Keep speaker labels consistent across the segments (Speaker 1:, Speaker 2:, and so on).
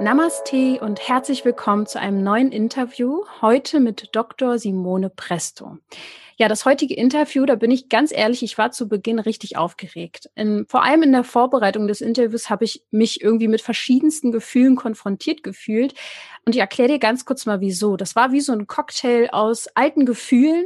Speaker 1: Namaste und herzlich willkommen zu einem neuen Interview, heute mit Dr. Simone Presto. Ja, das heutige Interview, da bin ich ganz ehrlich, ich war zu Beginn richtig aufgeregt. In, vor allem in der Vorbereitung des Interviews habe ich mich irgendwie mit verschiedensten Gefühlen konfrontiert gefühlt. Und ich erkläre dir ganz kurz mal, wieso. Das war wie so ein Cocktail aus alten Gefühlen,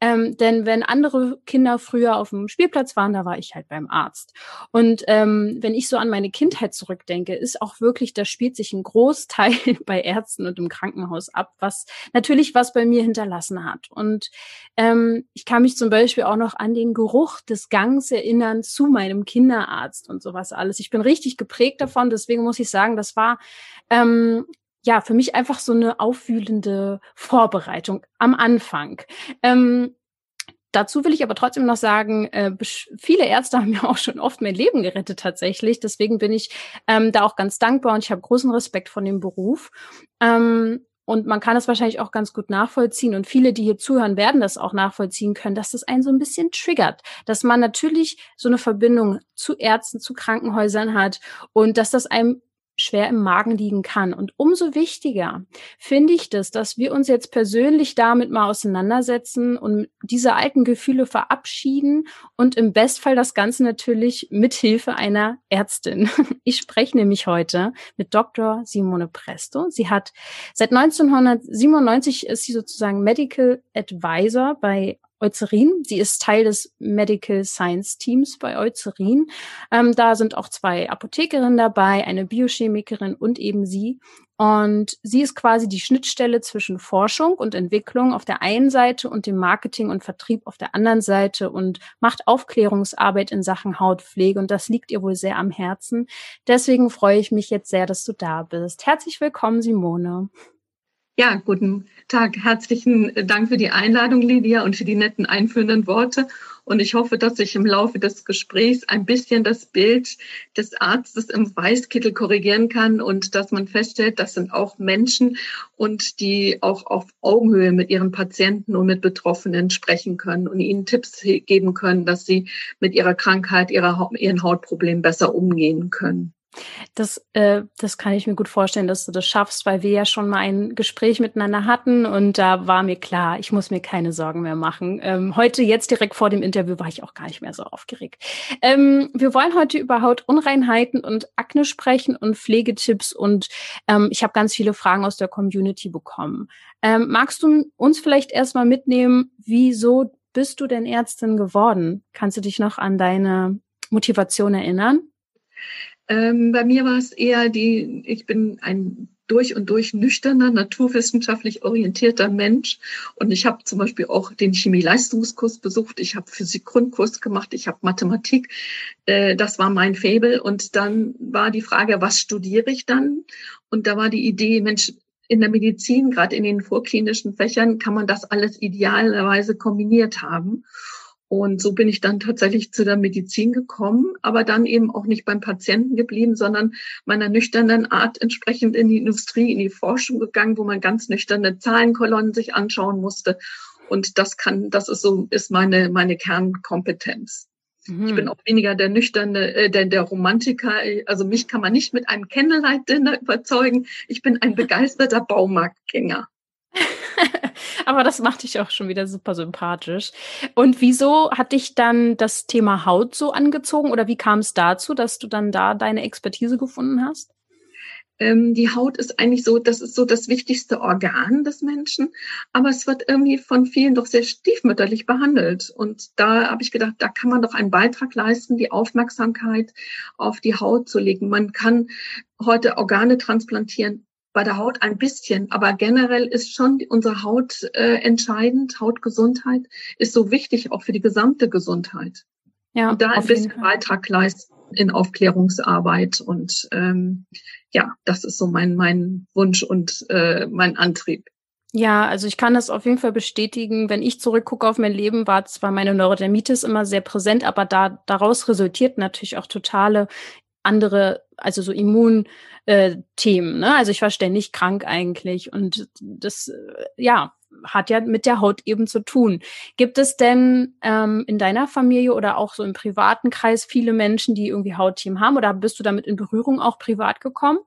Speaker 1: ähm, denn wenn andere Kinder früher auf dem Spielplatz waren, da war ich halt beim Arzt. Und ähm, wenn ich so an meine Kindheit zurückdenke, ist auch wirklich, da spielt sich ein Großteil bei Ärzten und im Krankenhaus ab, was natürlich was bei mir hinterlassen hat. Und ähm, ich kann mich zum Beispiel auch noch an den Geruch des Gangs erinnern zu meinem Kinderarzt und sowas alles. Ich bin richtig geprägt davon, deswegen muss ich sagen, das war ähm, ja, für mich einfach so eine aufwühlende Vorbereitung am Anfang. Ähm, Dazu will ich aber trotzdem noch sagen, äh, viele Ärzte haben mir auch schon oft mein Leben gerettet tatsächlich. Deswegen bin ich ähm, da auch ganz dankbar und ich habe großen Respekt von dem Beruf. Ähm, und man kann es wahrscheinlich auch ganz gut nachvollziehen. Und viele, die hier zuhören, werden das auch nachvollziehen können, dass das einen so ein bisschen triggert. Dass man natürlich so eine Verbindung zu Ärzten, zu Krankenhäusern hat und dass das einem schwer im Magen liegen kann. Und umso wichtiger finde ich das, dass wir uns jetzt persönlich damit mal auseinandersetzen und diese alten Gefühle verabschieden und im Bestfall das Ganze natürlich mit Hilfe einer Ärztin. Ich spreche nämlich heute mit Dr. Simone Presto. Sie hat seit 1997 ist sie sozusagen Medical Advisor bei Eucerin. Sie ist Teil des Medical Science Teams bei Eucerin. Ähm, da sind auch zwei Apothekerinnen dabei, eine Biochemikerin und eben sie. Und sie ist quasi die Schnittstelle zwischen Forschung und Entwicklung auf der einen Seite und dem Marketing und Vertrieb auf der anderen Seite und macht Aufklärungsarbeit in Sachen Hautpflege. Und das liegt ihr wohl sehr am Herzen. Deswegen freue ich mich jetzt sehr, dass du da bist. Herzlich willkommen, Simone.
Speaker 2: Ja, guten Tag. Herzlichen Dank für die Einladung, Lydia, und für die netten einführenden Worte. Und ich hoffe, dass ich im Laufe des Gesprächs ein bisschen das Bild des Arztes im Weißkittel korrigieren kann und dass man feststellt, das sind auch Menschen und die auch auf Augenhöhe mit ihren Patienten und mit Betroffenen sprechen können und ihnen Tipps geben können, dass sie mit ihrer Krankheit, ihrer, ihren Hautproblemen besser umgehen können.
Speaker 1: Das, äh, das kann ich mir gut vorstellen, dass du das schaffst, weil wir ja schon mal ein Gespräch miteinander hatten und da war mir klar, ich muss mir keine Sorgen mehr machen. Ähm, heute, jetzt direkt vor dem Interview, war ich auch gar nicht mehr so aufgeregt. Ähm, wir wollen heute über Hautunreinheiten und Akne sprechen und Pflegetipps und ähm, ich habe ganz viele Fragen aus der Community bekommen. Ähm, magst du uns vielleicht erstmal mitnehmen, wieso bist du denn Ärztin geworden? Kannst du dich noch an deine Motivation erinnern?
Speaker 2: Ähm, bei mir war es eher die, ich bin ein durch und durch nüchterner, naturwissenschaftlich orientierter Mensch. Und ich habe zum Beispiel auch den Chemieleistungskurs besucht. Ich habe Physik-Grundkurs gemacht. Ich habe Mathematik. Äh, das war mein Fabel. Und dann war die Frage, was studiere ich dann? Und da war die Idee, Mensch, in der Medizin, gerade in den vorklinischen Fächern, kann man das alles idealerweise kombiniert haben. Und so bin ich dann tatsächlich zu der Medizin gekommen, aber dann eben auch nicht beim Patienten geblieben, sondern meiner nüchternen Art entsprechend in die Industrie, in die Forschung gegangen, wo man ganz nüchterne Zahlenkolonnen sich anschauen musste. Und das kann, das ist so, ist meine, meine Kernkompetenz. Mhm. Ich bin auch weniger der nüchterne, äh, der, der Romantiker. Also mich kann man nicht mit einem Candlelight-Dinner überzeugen. Ich bin ein begeisterter Baumarktgänger.
Speaker 1: Aber das macht dich auch schon wieder super sympathisch. Und wieso hat dich dann das Thema Haut so angezogen oder wie kam es dazu, dass du dann da deine Expertise gefunden hast?
Speaker 2: Ähm, die Haut ist eigentlich so, das ist so das wichtigste Organ des Menschen, aber es wird irgendwie von vielen doch sehr stiefmütterlich behandelt. Und da habe ich gedacht, da kann man doch einen Beitrag leisten, die Aufmerksamkeit auf die Haut zu legen. Man kann heute Organe transplantieren, bei der Haut ein bisschen, aber generell ist schon unsere Haut äh, entscheidend. Hautgesundheit ist so wichtig auch für die gesamte Gesundheit. Ja, und da ein bisschen Beitrag leisten in Aufklärungsarbeit und ähm, ja, das ist so mein mein Wunsch und äh, mein Antrieb.
Speaker 1: Ja, also ich kann das auf jeden Fall bestätigen. Wenn ich zurückgucke auf mein Leben, war zwar meine Neurodermitis immer sehr präsent, aber da daraus resultiert natürlich auch totale andere, also so Immunthemen. Äh, ne? Also ich war ständig krank eigentlich und das, äh, ja, hat ja mit der Haut eben zu tun. Gibt es denn ähm, in deiner Familie oder auch so im privaten Kreis viele Menschen, die irgendwie Hautthemen haben oder bist du damit in Berührung auch privat gekommen?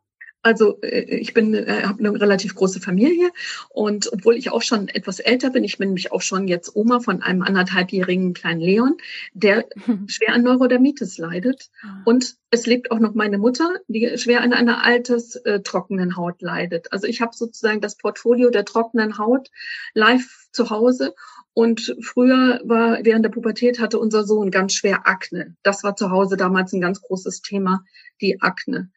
Speaker 2: Also äh, ich bin, äh, habe eine relativ große Familie und obwohl ich auch schon etwas älter bin, ich bin nämlich auch schon jetzt Oma von einem anderthalbjährigen kleinen Leon, der schwer an Neurodermitis leidet. Ah. Und es lebt auch noch meine Mutter, die schwer an einer altes äh, trockenen Haut leidet. Also ich habe sozusagen das Portfolio der trockenen Haut live zu Hause und früher war, während der Pubertät hatte unser Sohn ganz schwer Akne. Das war zu Hause damals ein ganz großes Thema, die Akne.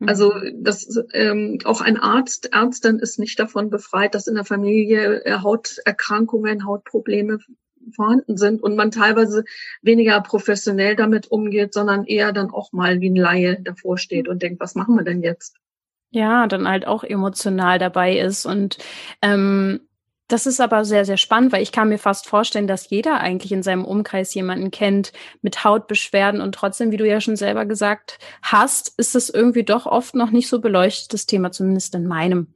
Speaker 2: Also mhm. das ähm, auch ein Arzt, Ärztin ist nicht davon befreit, dass in der Familie äh, Hauterkrankungen, Hautprobleme vorhanden sind und man teilweise weniger professionell damit umgeht, sondern eher dann auch mal wie ein Laie davor steht und denkt, was machen wir denn jetzt?
Speaker 1: Ja, dann halt auch emotional dabei ist und ähm, das ist aber sehr, sehr spannend, weil ich kann mir fast vorstellen, dass jeder eigentlich in seinem Umkreis jemanden kennt mit Hautbeschwerden und trotzdem, wie du ja schon selber gesagt hast, ist es irgendwie doch oft noch nicht so beleuchtetes Thema, zumindest in meinem,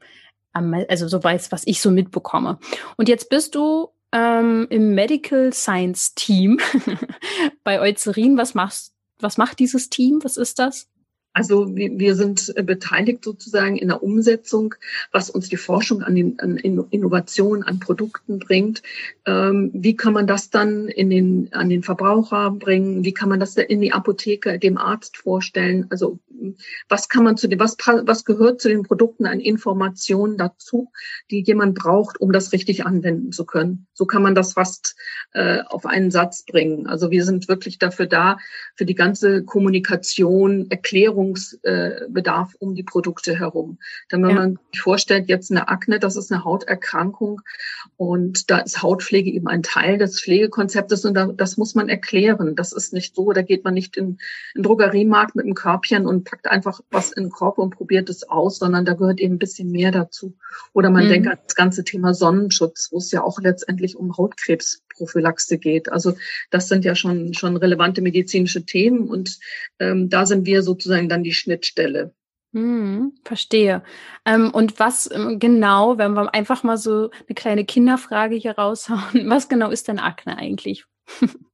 Speaker 1: also so weiß, was ich so mitbekomme. Und jetzt bist du ähm, im Medical Science Team bei Eucerin. Was machst, was macht dieses Team? Was ist das?
Speaker 2: Also wir sind äh, beteiligt sozusagen in der Umsetzung, was uns die Forschung an, den, an Innovationen, an Produkten bringt. Ähm, wie kann man das dann in den, an den Verbraucher bringen? Wie kann man das in die Apotheke dem Arzt vorstellen? Also was kann man zu dem, was, was gehört zu den Produkten an Informationen dazu, die jemand braucht, um das richtig anwenden zu können? So kann man das fast äh, auf einen Satz bringen. Also wir sind wirklich dafür da, für die ganze Kommunikation, Erklärungsbedarf äh, um die Produkte herum. Dann, wenn ja. man sich vorstellt, jetzt eine Akne, das ist eine Hauterkrankung und da ist Hautpflege eben ein Teil des Pflegekonzeptes und da, das muss man erklären. Das ist nicht so, da geht man nicht in, in Drogeriemarkt mit einem Körbchen und packt einfach was in den Korb und probiert es aus, sondern da gehört eben ein bisschen mehr dazu. Oder man mhm. denkt an das ganze Thema Sonnenschutz, wo es ja auch letztendlich um Hautkrebsprophylaxe geht. Also das sind ja schon, schon relevante medizinische Themen und ähm, da sind wir sozusagen dann die Schnittstelle.
Speaker 1: Hm, verstehe. Ähm, und was ähm, genau, wenn wir einfach mal so eine kleine Kinderfrage hier raushauen, was genau ist denn Akne eigentlich?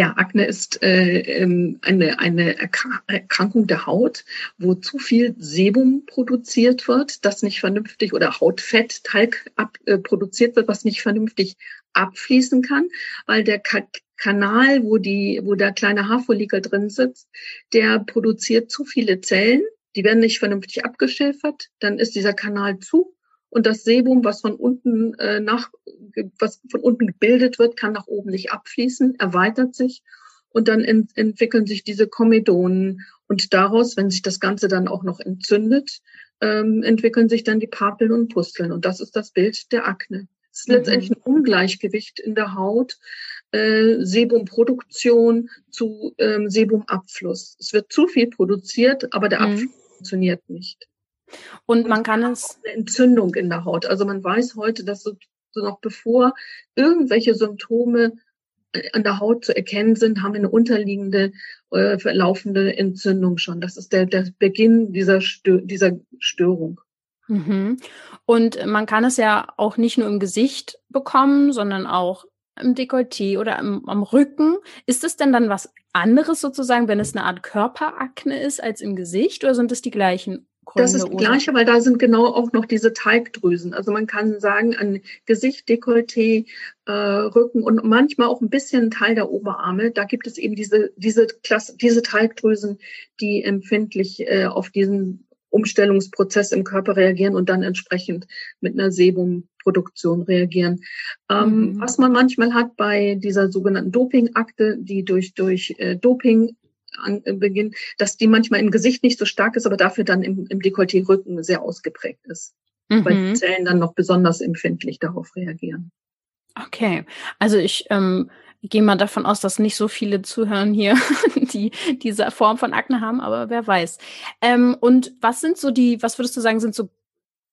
Speaker 2: Ja, Akne ist äh, ähm, eine, eine Erkrankung der Haut, wo zu viel Sebum produziert wird, das nicht vernünftig oder Hautfett, Talg ab, äh, produziert wird, was nicht vernünftig abfließen kann, weil der Ka Kanal, wo die, wo der kleine Haarfollikel drin sitzt, der produziert zu viele Zellen, die werden nicht vernünftig abgeschilfert, dann ist dieser Kanal zu und das Sebum, was von unten äh, nach, was von unten gebildet wird, kann nach oben nicht abfließen, erweitert sich und dann ent entwickeln sich diese Komedonen und daraus, wenn sich das Ganze dann auch noch entzündet, ähm, entwickeln sich dann die Papeln und Pusteln und das ist das Bild der Akne. Es ist mhm. letztendlich ein Ungleichgewicht in der Haut, äh, Sebumproduktion zu ähm, Sebumabfluss. Es wird zu viel produziert, aber der mhm. Abfluss funktioniert nicht.
Speaker 1: Und man kann es.
Speaker 2: Eine Entzündung in der Haut. Also man weiß heute, dass so, so noch bevor irgendwelche Symptome äh, an der Haut zu erkennen sind, haben wir eine unterliegende äh, verlaufende Entzündung schon. Das ist der, der Beginn dieser, Stör dieser Störung.
Speaker 1: Mhm. Und man kann es ja auch nicht nur im Gesicht bekommen, sondern auch im Dekolleté oder am, am Rücken. Ist es denn dann was anderes sozusagen, wenn es eine Art Körperakne ist als im Gesicht oder sind es die gleichen
Speaker 2: das ist das Gleiche, weil da sind genau auch noch diese Teigdrüsen. Also man kann sagen, an Gesicht, Dekolleté, äh, Rücken und manchmal auch ein bisschen Teil der Oberarme, da gibt es eben diese, diese, Klasse, diese Teigdrüsen, die empfindlich äh, auf diesen Umstellungsprozess im Körper reagieren und dann entsprechend mit einer Sebumproduktion reagieren. Ähm, mhm. Was man manchmal hat bei dieser sogenannten Dopingakte, die durch, durch äh, Doping an äh, Beginn, dass die manchmal im Gesicht nicht so stark ist, aber dafür dann im, im Dekolleté-Rücken sehr ausgeprägt ist. Mhm. Weil die Zellen dann noch besonders empfindlich darauf reagieren.
Speaker 1: Okay, also ich ähm, gehe mal davon aus, dass nicht so viele zuhören hier, die diese Form von Akne haben, aber wer weiß. Ähm, und was sind so die, was würdest du sagen, sind so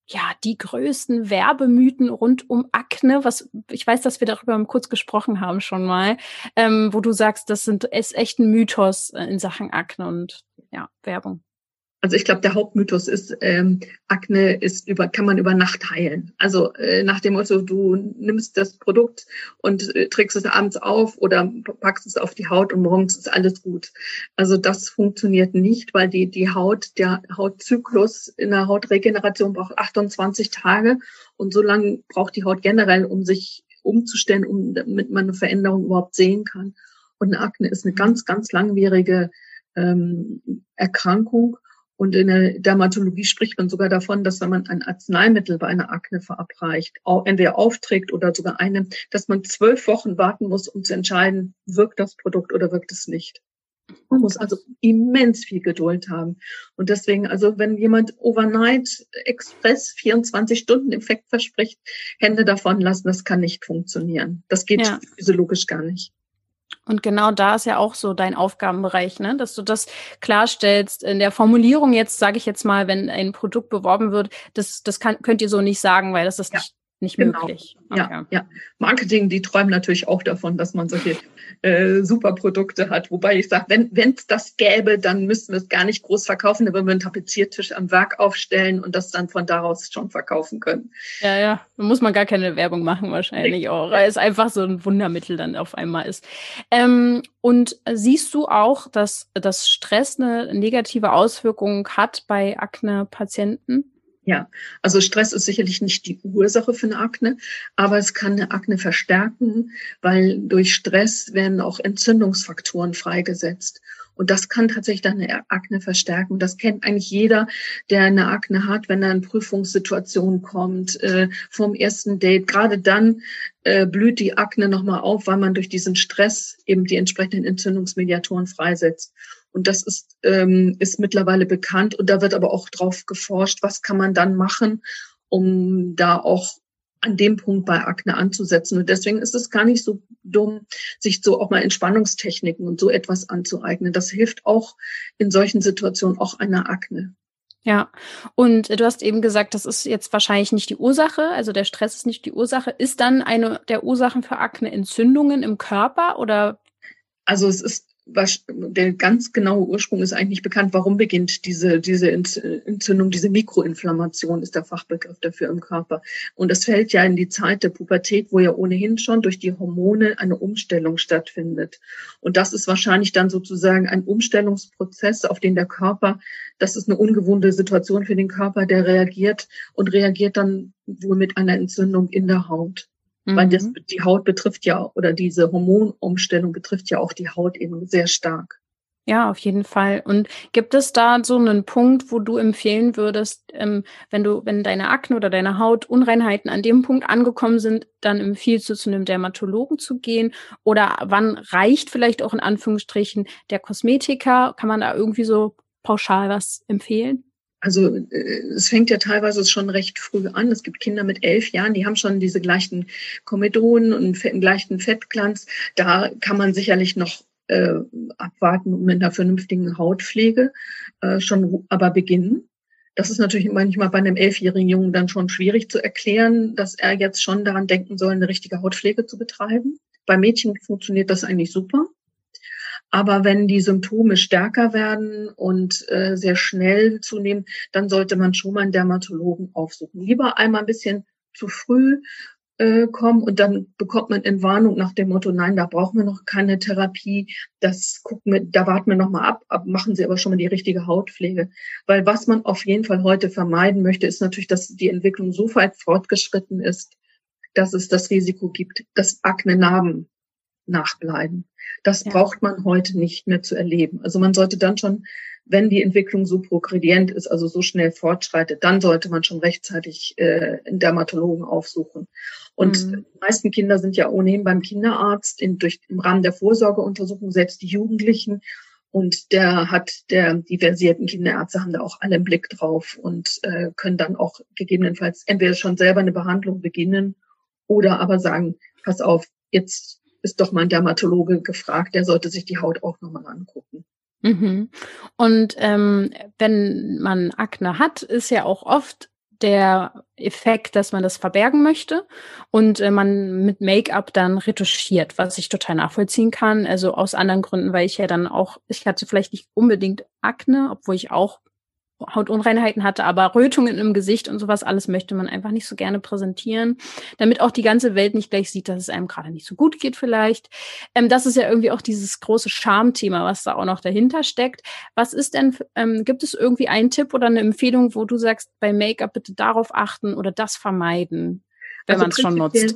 Speaker 1: ja, die größten Werbemythen rund um Akne, was ich weiß, dass wir darüber kurz gesprochen haben schon mal, ähm, wo du sagst, das sind ist echt ein Mythos äh, in Sachen Akne und ja, Werbung.
Speaker 2: Also ich glaube, der Hauptmythos ist, ähm, Akne ist über, kann man über Nacht heilen. Also äh, nach dem Motto, du nimmst das Produkt und äh, trägst es abends auf oder packst es auf die Haut und morgens ist alles gut. Also das funktioniert nicht, weil die, die Haut, der Hautzyklus in der Hautregeneration braucht 28 Tage und so lange braucht die Haut generell, um sich umzustellen, um, damit man eine Veränderung überhaupt sehen kann. Und eine Akne ist eine ganz, ganz langwierige ähm, Erkrankung. Und in der Dermatologie spricht man sogar davon, dass wenn man ein Arzneimittel bei einer Akne verabreicht, entweder aufträgt oder sogar eine, dass man zwölf Wochen warten muss, um zu entscheiden, wirkt das Produkt oder wirkt es nicht. Man muss also immens viel Geduld haben. Und deswegen, also wenn jemand overnight express 24 Stunden Effekt verspricht, Hände davon lassen, das kann nicht funktionieren. Das geht ja. physiologisch gar nicht.
Speaker 1: Und genau da ist ja auch so dein Aufgabenbereich, ne? dass du das klarstellst. In der Formulierung jetzt, sage ich jetzt mal, wenn ein Produkt beworben wird, das, das kann, könnt ihr so nicht sagen, weil das ist ja. nicht nicht genau. möglich.
Speaker 2: Okay. Ja, ja. Marketing, die träumen natürlich auch davon, dass man solche äh, super Produkte hat. Wobei ich sage, wenn es das gäbe, dann müssten wir es gar nicht groß verkaufen, dann würden wir einen Tapeziertisch am Werk aufstellen und das dann von daraus schon verkaufen können.
Speaker 1: Ja, ja, da muss man gar keine Werbung machen wahrscheinlich auch, weil es einfach so ein Wundermittel dann auf einmal ist. Ähm, und siehst du auch, dass, dass Stress eine negative Auswirkung hat bei Akne-Patienten?
Speaker 2: Ja, also Stress ist sicherlich nicht die Ursache für eine Akne, aber es kann eine Akne verstärken, weil durch Stress werden auch Entzündungsfaktoren freigesetzt. Und das kann tatsächlich dann eine Akne verstärken. Das kennt eigentlich jeder, der eine Akne hat, wenn er in Prüfungssituationen kommt, äh, vom ersten Date. Gerade dann äh, blüht die Akne nochmal auf, weil man durch diesen Stress eben die entsprechenden Entzündungsmediatoren freisetzt. Und das ist, ähm, ist mittlerweile bekannt. Und da wird aber auch drauf geforscht, was kann man dann machen, um da auch an dem Punkt bei Akne anzusetzen. Und deswegen ist es gar nicht so dumm, sich so auch mal Entspannungstechniken und so etwas anzueignen. Das hilft auch in solchen Situationen auch einer Akne.
Speaker 1: Ja, und du hast eben gesagt, das ist jetzt wahrscheinlich nicht die Ursache, also der Stress ist nicht die Ursache. Ist dann eine der Ursachen für Akne Entzündungen im Körper oder?
Speaker 2: Also es ist was, der ganz genaue Ursprung ist eigentlich bekannt. Warum beginnt diese, diese Entzündung, diese Mikroinflammation ist der Fachbegriff dafür im Körper. Und es fällt ja in die Zeit der Pubertät, wo ja ohnehin schon durch die Hormone eine Umstellung stattfindet. Und das ist wahrscheinlich dann sozusagen ein Umstellungsprozess, auf den der Körper, das ist eine ungewohnte Situation für den Körper, der reagiert und reagiert dann wohl mit einer Entzündung in der Haut. Mhm. Weil das, mhm. die Haut betrifft ja, oder diese Hormonumstellung betrifft ja auch die Haut eben sehr stark.
Speaker 1: Ja, auf jeden Fall. Und gibt es da so einen Punkt, wo du empfehlen würdest, ähm, wenn du, wenn deine Akne oder deine Hautunreinheiten an dem Punkt angekommen sind, dann empfiehlst du zu einem Dermatologen zu gehen? Oder wann reicht vielleicht auch in Anführungsstrichen der Kosmetiker? Kann man da irgendwie so pauschal was empfehlen?
Speaker 2: Also äh, es fängt ja teilweise schon recht früh an. Es gibt Kinder mit elf Jahren, die haben schon diese gleichen Komedonen und einen gleichen Fettglanz. Da kann man sicherlich noch äh, abwarten mit einer vernünftigen Hautpflege äh, schon aber beginnen. Das ist natürlich manchmal bei einem elfjährigen Jungen dann schon schwierig zu erklären, dass er jetzt schon daran denken soll, eine richtige Hautpflege zu betreiben. Bei Mädchen funktioniert das eigentlich super. Aber wenn die Symptome stärker werden und äh, sehr schnell zunehmen, dann sollte man schon mal einen Dermatologen aufsuchen. Lieber einmal ein bisschen zu früh äh, kommen und dann bekommt man Entwarnung nach dem Motto, nein, da brauchen wir noch keine Therapie, das gucken wir, da warten wir noch mal ab, ab, machen Sie aber schon mal die richtige Hautpflege. Weil was man auf jeden Fall heute vermeiden möchte, ist natürlich, dass die Entwicklung so weit fortgeschritten ist, dass es das Risiko gibt, dass Akne-Narben nachbleiben. Das ja. braucht man heute nicht mehr zu erleben. Also man sollte dann schon, wenn die Entwicklung so progredient ist, also so schnell fortschreitet, dann sollte man schon rechtzeitig äh, einen Dermatologen aufsuchen. Und mhm. die meisten Kinder sind ja ohnehin beim Kinderarzt in, durch, im Rahmen der Vorsorgeuntersuchung, selbst die Jugendlichen. Und der hat, der, die versierten Kinderärzte haben da auch alle einen Blick drauf und äh, können dann auch gegebenenfalls entweder schon selber eine Behandlung beginnen oder aber sagen, pass auf, jetzt ist doch mal ein Dermatologe gefragt, der sollte sich die Haut auch nochmal angucken.
Speaker 1: Mhm. Und ähm, wenn man Akne hat, ist ja auch oft der Effekt, dass man das verbergen möchte und äh, man mit Make-up dann retuschiert, was ich total nachvollziehen kann. Also aus anderen Gründen, weil ich ja dann auch, ich hatte vielleicht nicht unbedingt Akne, obwohl ich auch Hautunreinheiten hatte, aber Rötungen im Gesicht und sowas alles möchte man einfach nicht so gerne präsentieren, damit auch die ganze Welt nicht gleich sieht, dass es einem gerade nicht so gut geht vielleicht. Ähm, das ist ja irgendwie auch dieses große Schamthema, was da auch noch dahinter steckt. Was ist denn, ähm, gibt es irgendwie einen Tipp oder eine Empfehlung, wo du sagst, bei Make-up bitte darauf achten oder das vermeiden? Wenn also man es schon nutzt.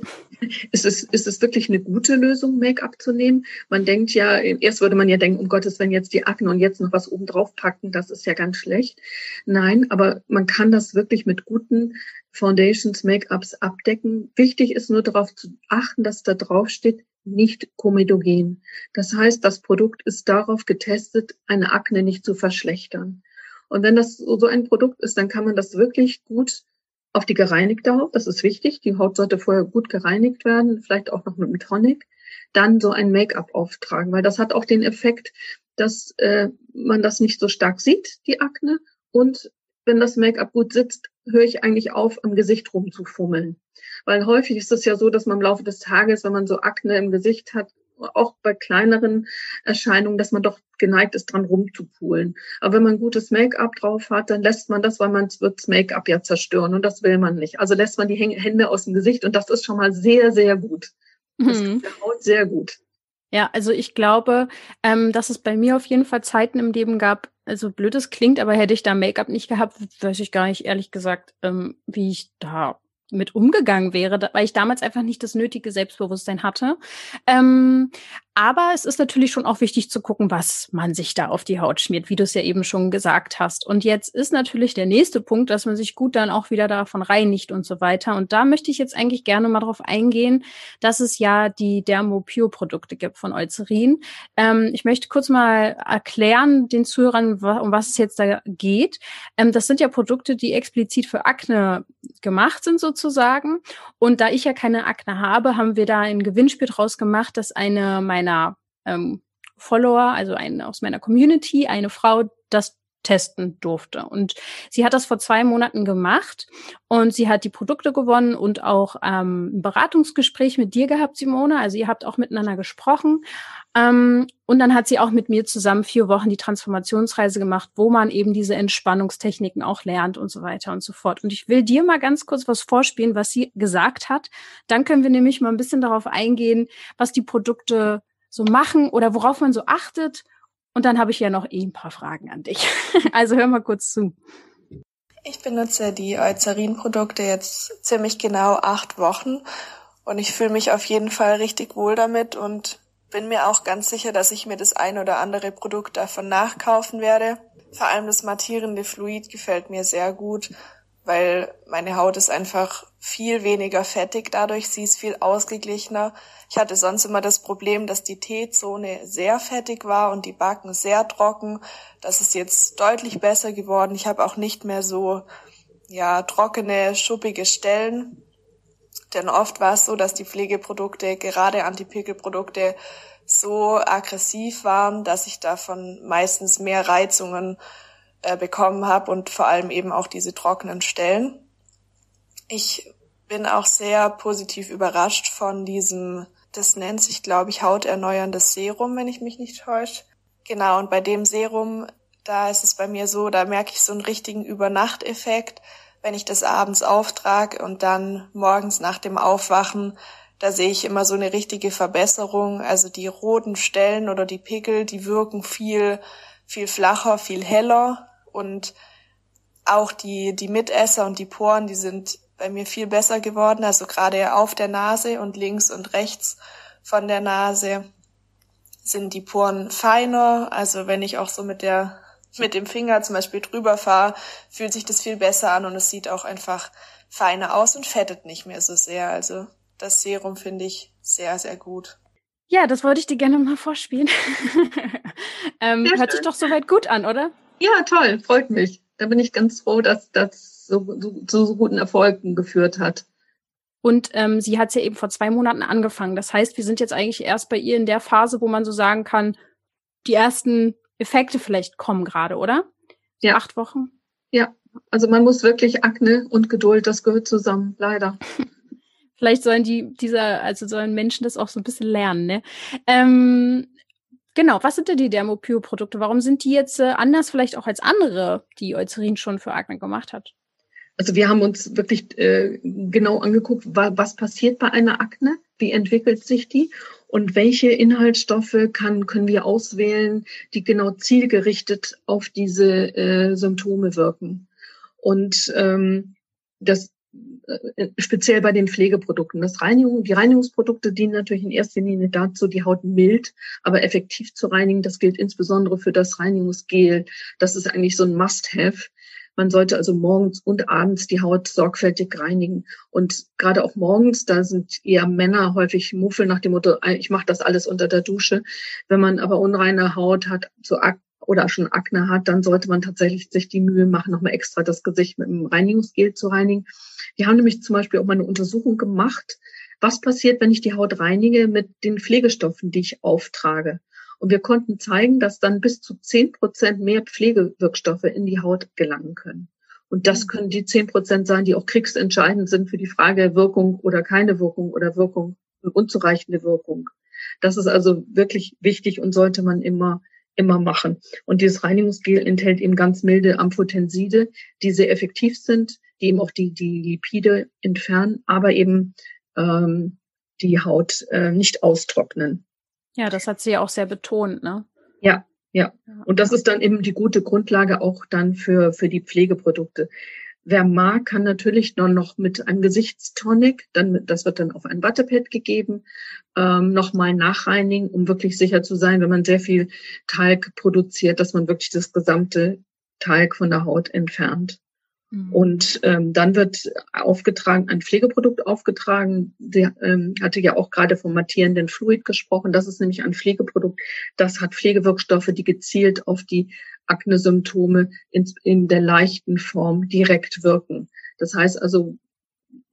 Speaker 2: Ist es, ist es wirklich eine gute Lösung, Make-up zu nehmen? Man denkt ja, erst würde man ja denken, um Gottes Willen, jetzt die Akne und jetzt noch was oben drauf packen, das ist ja ganz schlecht. Nein, aber man kann das wirklich mit guten Foundations, Make-ups abdecken. Wichtig ist nur darauf zu achten, dass da drauf steht, nicht komedogen. Das heißt, das Produkt ist darauf getestet, eine Akne nicht zu verschlechtern. Und wenn das so ein Produkt ist, dann kann man das wirklich gut auf die gereinigte Haut, das ist wichtig. Die Haut sollte vorher gut gereinigt werden, vielleicht auch noch mit einem Tonic. Dann so ein Make-up auftragen, weil das hat auch den Effekt, dass äh, man das nicht so stark sieht, die Akne. Und wenn das Make-up gut sitzt, höre ich eigentlich auf, am Gesicht rumzufummeln. Weil häufig ist es ja so, dass man im Laufe des Tages, wenn man so Akne im Gesicht hat, auch bei kleineren Erscheinungen, dass man doch geneigt ist, dran rumzupulen. Aber wenn man gutes Make-up drauf hat, dann lässt man das, weil man wird das Make-up ja zerstören und das will man nicht. Also lässt man die Hände aus dem Gesicht und das ist schon mal sehr, sehr gut. Das mhm. der Haut sehr gut.
Speaker 1: Ja, also ich glaube, ähm, dass es bei mir auf jeden Fall Zeiten im Leben gab, also blöd es klingt, aber hätte ich da Make-up nicht gehabt, weiß ich gar nicht ehrlich gesagt, ähm, wie ich da mit umgegangen wäre, weil ich damals einfach nicht das nötige Selbstbewusstsein hatte. Ähm, aber es ist natürlich schon auch wichtig zu gucken, was man sich da auf die Haut schmiert, wie du es ja eben schon gesagt hast. Und jetzt ist natürlich der nächste Punkt, dass man sich gut dann auch wieder davon reinigt und so weiter. Und da möchte ich jetzt eigentlich gerne mal drauf eingehen, dass es ja die Dermopure-Produkte gibt von Eucerin. Ähm, ich möchte kurz mal erklären den Zuhörern, um was es jetzt da geht. Ähm, das sind ja Produkte, die explizit für Akne gemacht sind sozusagen. Und da ich ja keine Akne habe, haben wir da ein Gewinnspiel draus gemacht, dass eine meiner ähm, Follower, also eine aus meiner Community, eine Frau das testen durfte. Und sie hat das vor zwei Monaten gemacht und sie hat die Produkte gewonnen und auch ähm, ein Beratungsgespräch mit dir gehabt, Simone. Also ihr habt auch miteinander gesprochen. Ähm, und dann hat sie auch mit mir zusammen vier Wochen die Transformationsreise gemacht, wo man eben diese Entspannungstechniken auch lernt und so weiter und so fort. Und ich will dir mal ganz kurz was vorspielen, was sie gesagt hat. Dann können wir nämlich mal ein bisschen darauf eingehen, was die Produkte so machen oder worauf man so achtet. Und dann habe ich ja noch eh ein paar Fragen an dich. also hör mal kurz zu.
Speaker 3: Ich benutze die Eucerin-Produkte jetzt ziemlich genau acht Wochen und ich fühle mich auf jeden Fall richtig wohl damit und bin mir auch ganz sicher, dass ich mir das ein oder andere Produkt davon nachkaufen werde. Vor allem das mattierende Fluid gefällt mir sehr gut, weil meine Haut ist einfach viel weniger fettig dadurch, sie ist viel ausgeglichener. Ich hatte sonst immer das Problem, dass die T-Zone sehr fettig war und die Backen sehr trocken. Das ist jetzt deutlich besser geworden. Ich habe auch nicht mehr so ja trockene, schuppige Stellen. Denn oft war es so, dass die Pflegeprodukte, gerade Antipickelprodukte, so aggressiv waren, dass ich davon meistens mehr Reizungen äh, bekommen habe und vor allem eben auch diese trockenen Stellen. Ich bin auch sehr positiv überrascht von diesem, das nennt sich, glaube ich, hauterneuerndes Serum, wenn ich mich nicht täusche. Genau, und bei dem Serum, da ist es bei mir so, da merke ich so einen richtigen Übernachteffekt wenn ich das abends auftrage und dann morgens nach dem Aufwachen, da sehe ich immer so eine richtige Verbesserung. Also die roten Stellen oder die Pickel, die wirken viel, viel flacher, viel heller und auch die, die Mitesser und die Poren, die sind bei mir viel besser geworden. Also gerade auf der Nase und links und rechts von der Nase sind die Poren feiner. Also wenn ich auch so mit der mit dem Finger zum Beispiel drüber fahre, fühlt sich das viel besser an und es sieht auch einfach feiner aus und fettet nicht mehr so sehr. Also das Serum finde ich sehr, sehr gut.
Speaker 1: Ja, das wollte ich dir gerne mal vorspielen. ähm, hört sich doch soweit gut an, oder?
Speaker 2: Ja, toll, freut mich. Da bin ich ganz froh, dass das so, so, so, so guten Erfolgen geführt hat.
Speaker 1: Und ähm, sie hat es ja eben vor zwei Monaten angefangen. Das heißt, wir sind jetzt eigentlich erst bei ihr in der Phase, wo man so sagen kann, die ersten Effekte vielleicht kommen gerade, oder?
Speaker 2: Ja.
Speaker 1: Acht Wochen?
Speaker 2: Ja, also man muss wirklich Akne und Geduld, das gehört zusammen, leider.
Speaker 1: Vielleicht sollen die, dieser, also sollen Menschen das auch so ein bisschen lernen, ne? Ähm, genau, was sind denn die Dermopure-Produkte? Warum sind die jetzt äh, anders vielleicht auch als andere, die Eucerin schon für Akne gemacht hat?
Speaker 2: Also wir haben uns wirklich äh, genau angeguckt, was passiert bei einer Akne, wie entwickelt sich die und welche Inhaltsstoffe kann, können wir auswählen, die genau zielgerichtet auf diese äh, Symptome wirken. Und ähm, das speziell bei den Pflegeprodukten. Das Reinigung, die Reinigungsprodukte dienen natürlich in erster Linie dazu, die Haut mild, aber effektiv zu reinigen. Das gilt insbesondere für das Reinigungsgel. Das ist eigentlich so ein Must-Have. Man sollte also morgens und abends die Haut sorgfältig reinigen. Und gerade auch morgens, da sind eher Männer häufig Muffel nach dem Motto, ich mache das alles unter der Dusche. Wenn man aber unreine Haut hat, so oder schon Akne hat, dann sollte man tatsächlich sich die Mühe machen, nochmal extra das Gesicht mit einem Reinigungsgel zu reinigen. Die haben nämlich zum Beispiel auch mal eine Untersuchung gemacht, was passiert, wenn ich die Haut reinige mit den Pflegestoffen, die ich auftrage. Und wir konnten zeigen, dass dann bis zu zehn Prozent mehr Pflegewirkstoffe in die Haut gelangen können. Und das können die zehn Prozent sein, die auch kriegsentscheidend sind für die Frage Wirkung oder keine Wirkung oder Wirkung und unzureichende Wirkung. Das ist also wirklich wichtig und sollte man immer immer machen. Und dieses Reinigungsgel enthält eben ganz milde Amphotenside, die sehr effektiv sind, die eben auch die, die Lipide entfernen, aber eben ähm, die Haut äh, nicht austrocknen.
Speaker 1: Ja, das hat sie ja auch sehr betont, ne?
Speaker 2: Ja, ja. Und das ist dann eben die gute Grundlage auch dann für, für die Pflegeprodukte. Wer mag, kann natürlich noch, noch mit einem Gesichtstonic, dann, das wird dann auf ein Wattepad gegeben, ähm, nochmal nachreinigen, um wirklich sicher zu sein, wenn man sehr viel Talg produziert, dass man wirklich das gesamte Talg von der Haut entfernt. Mhm. Und ähm, dann wird aufgetragen, ein Pflegeprodukt aufgetragen. Sie ähm, hatte ja auch gerade vom mattierenden Fluid gesprochen. Das ist nämlich ein Pflegeprodukt. Das hat Pflegewirkstoffe, die gezielt auf die Akne-Symptome in, in der leichten Form direkt wirken. Das heißt also,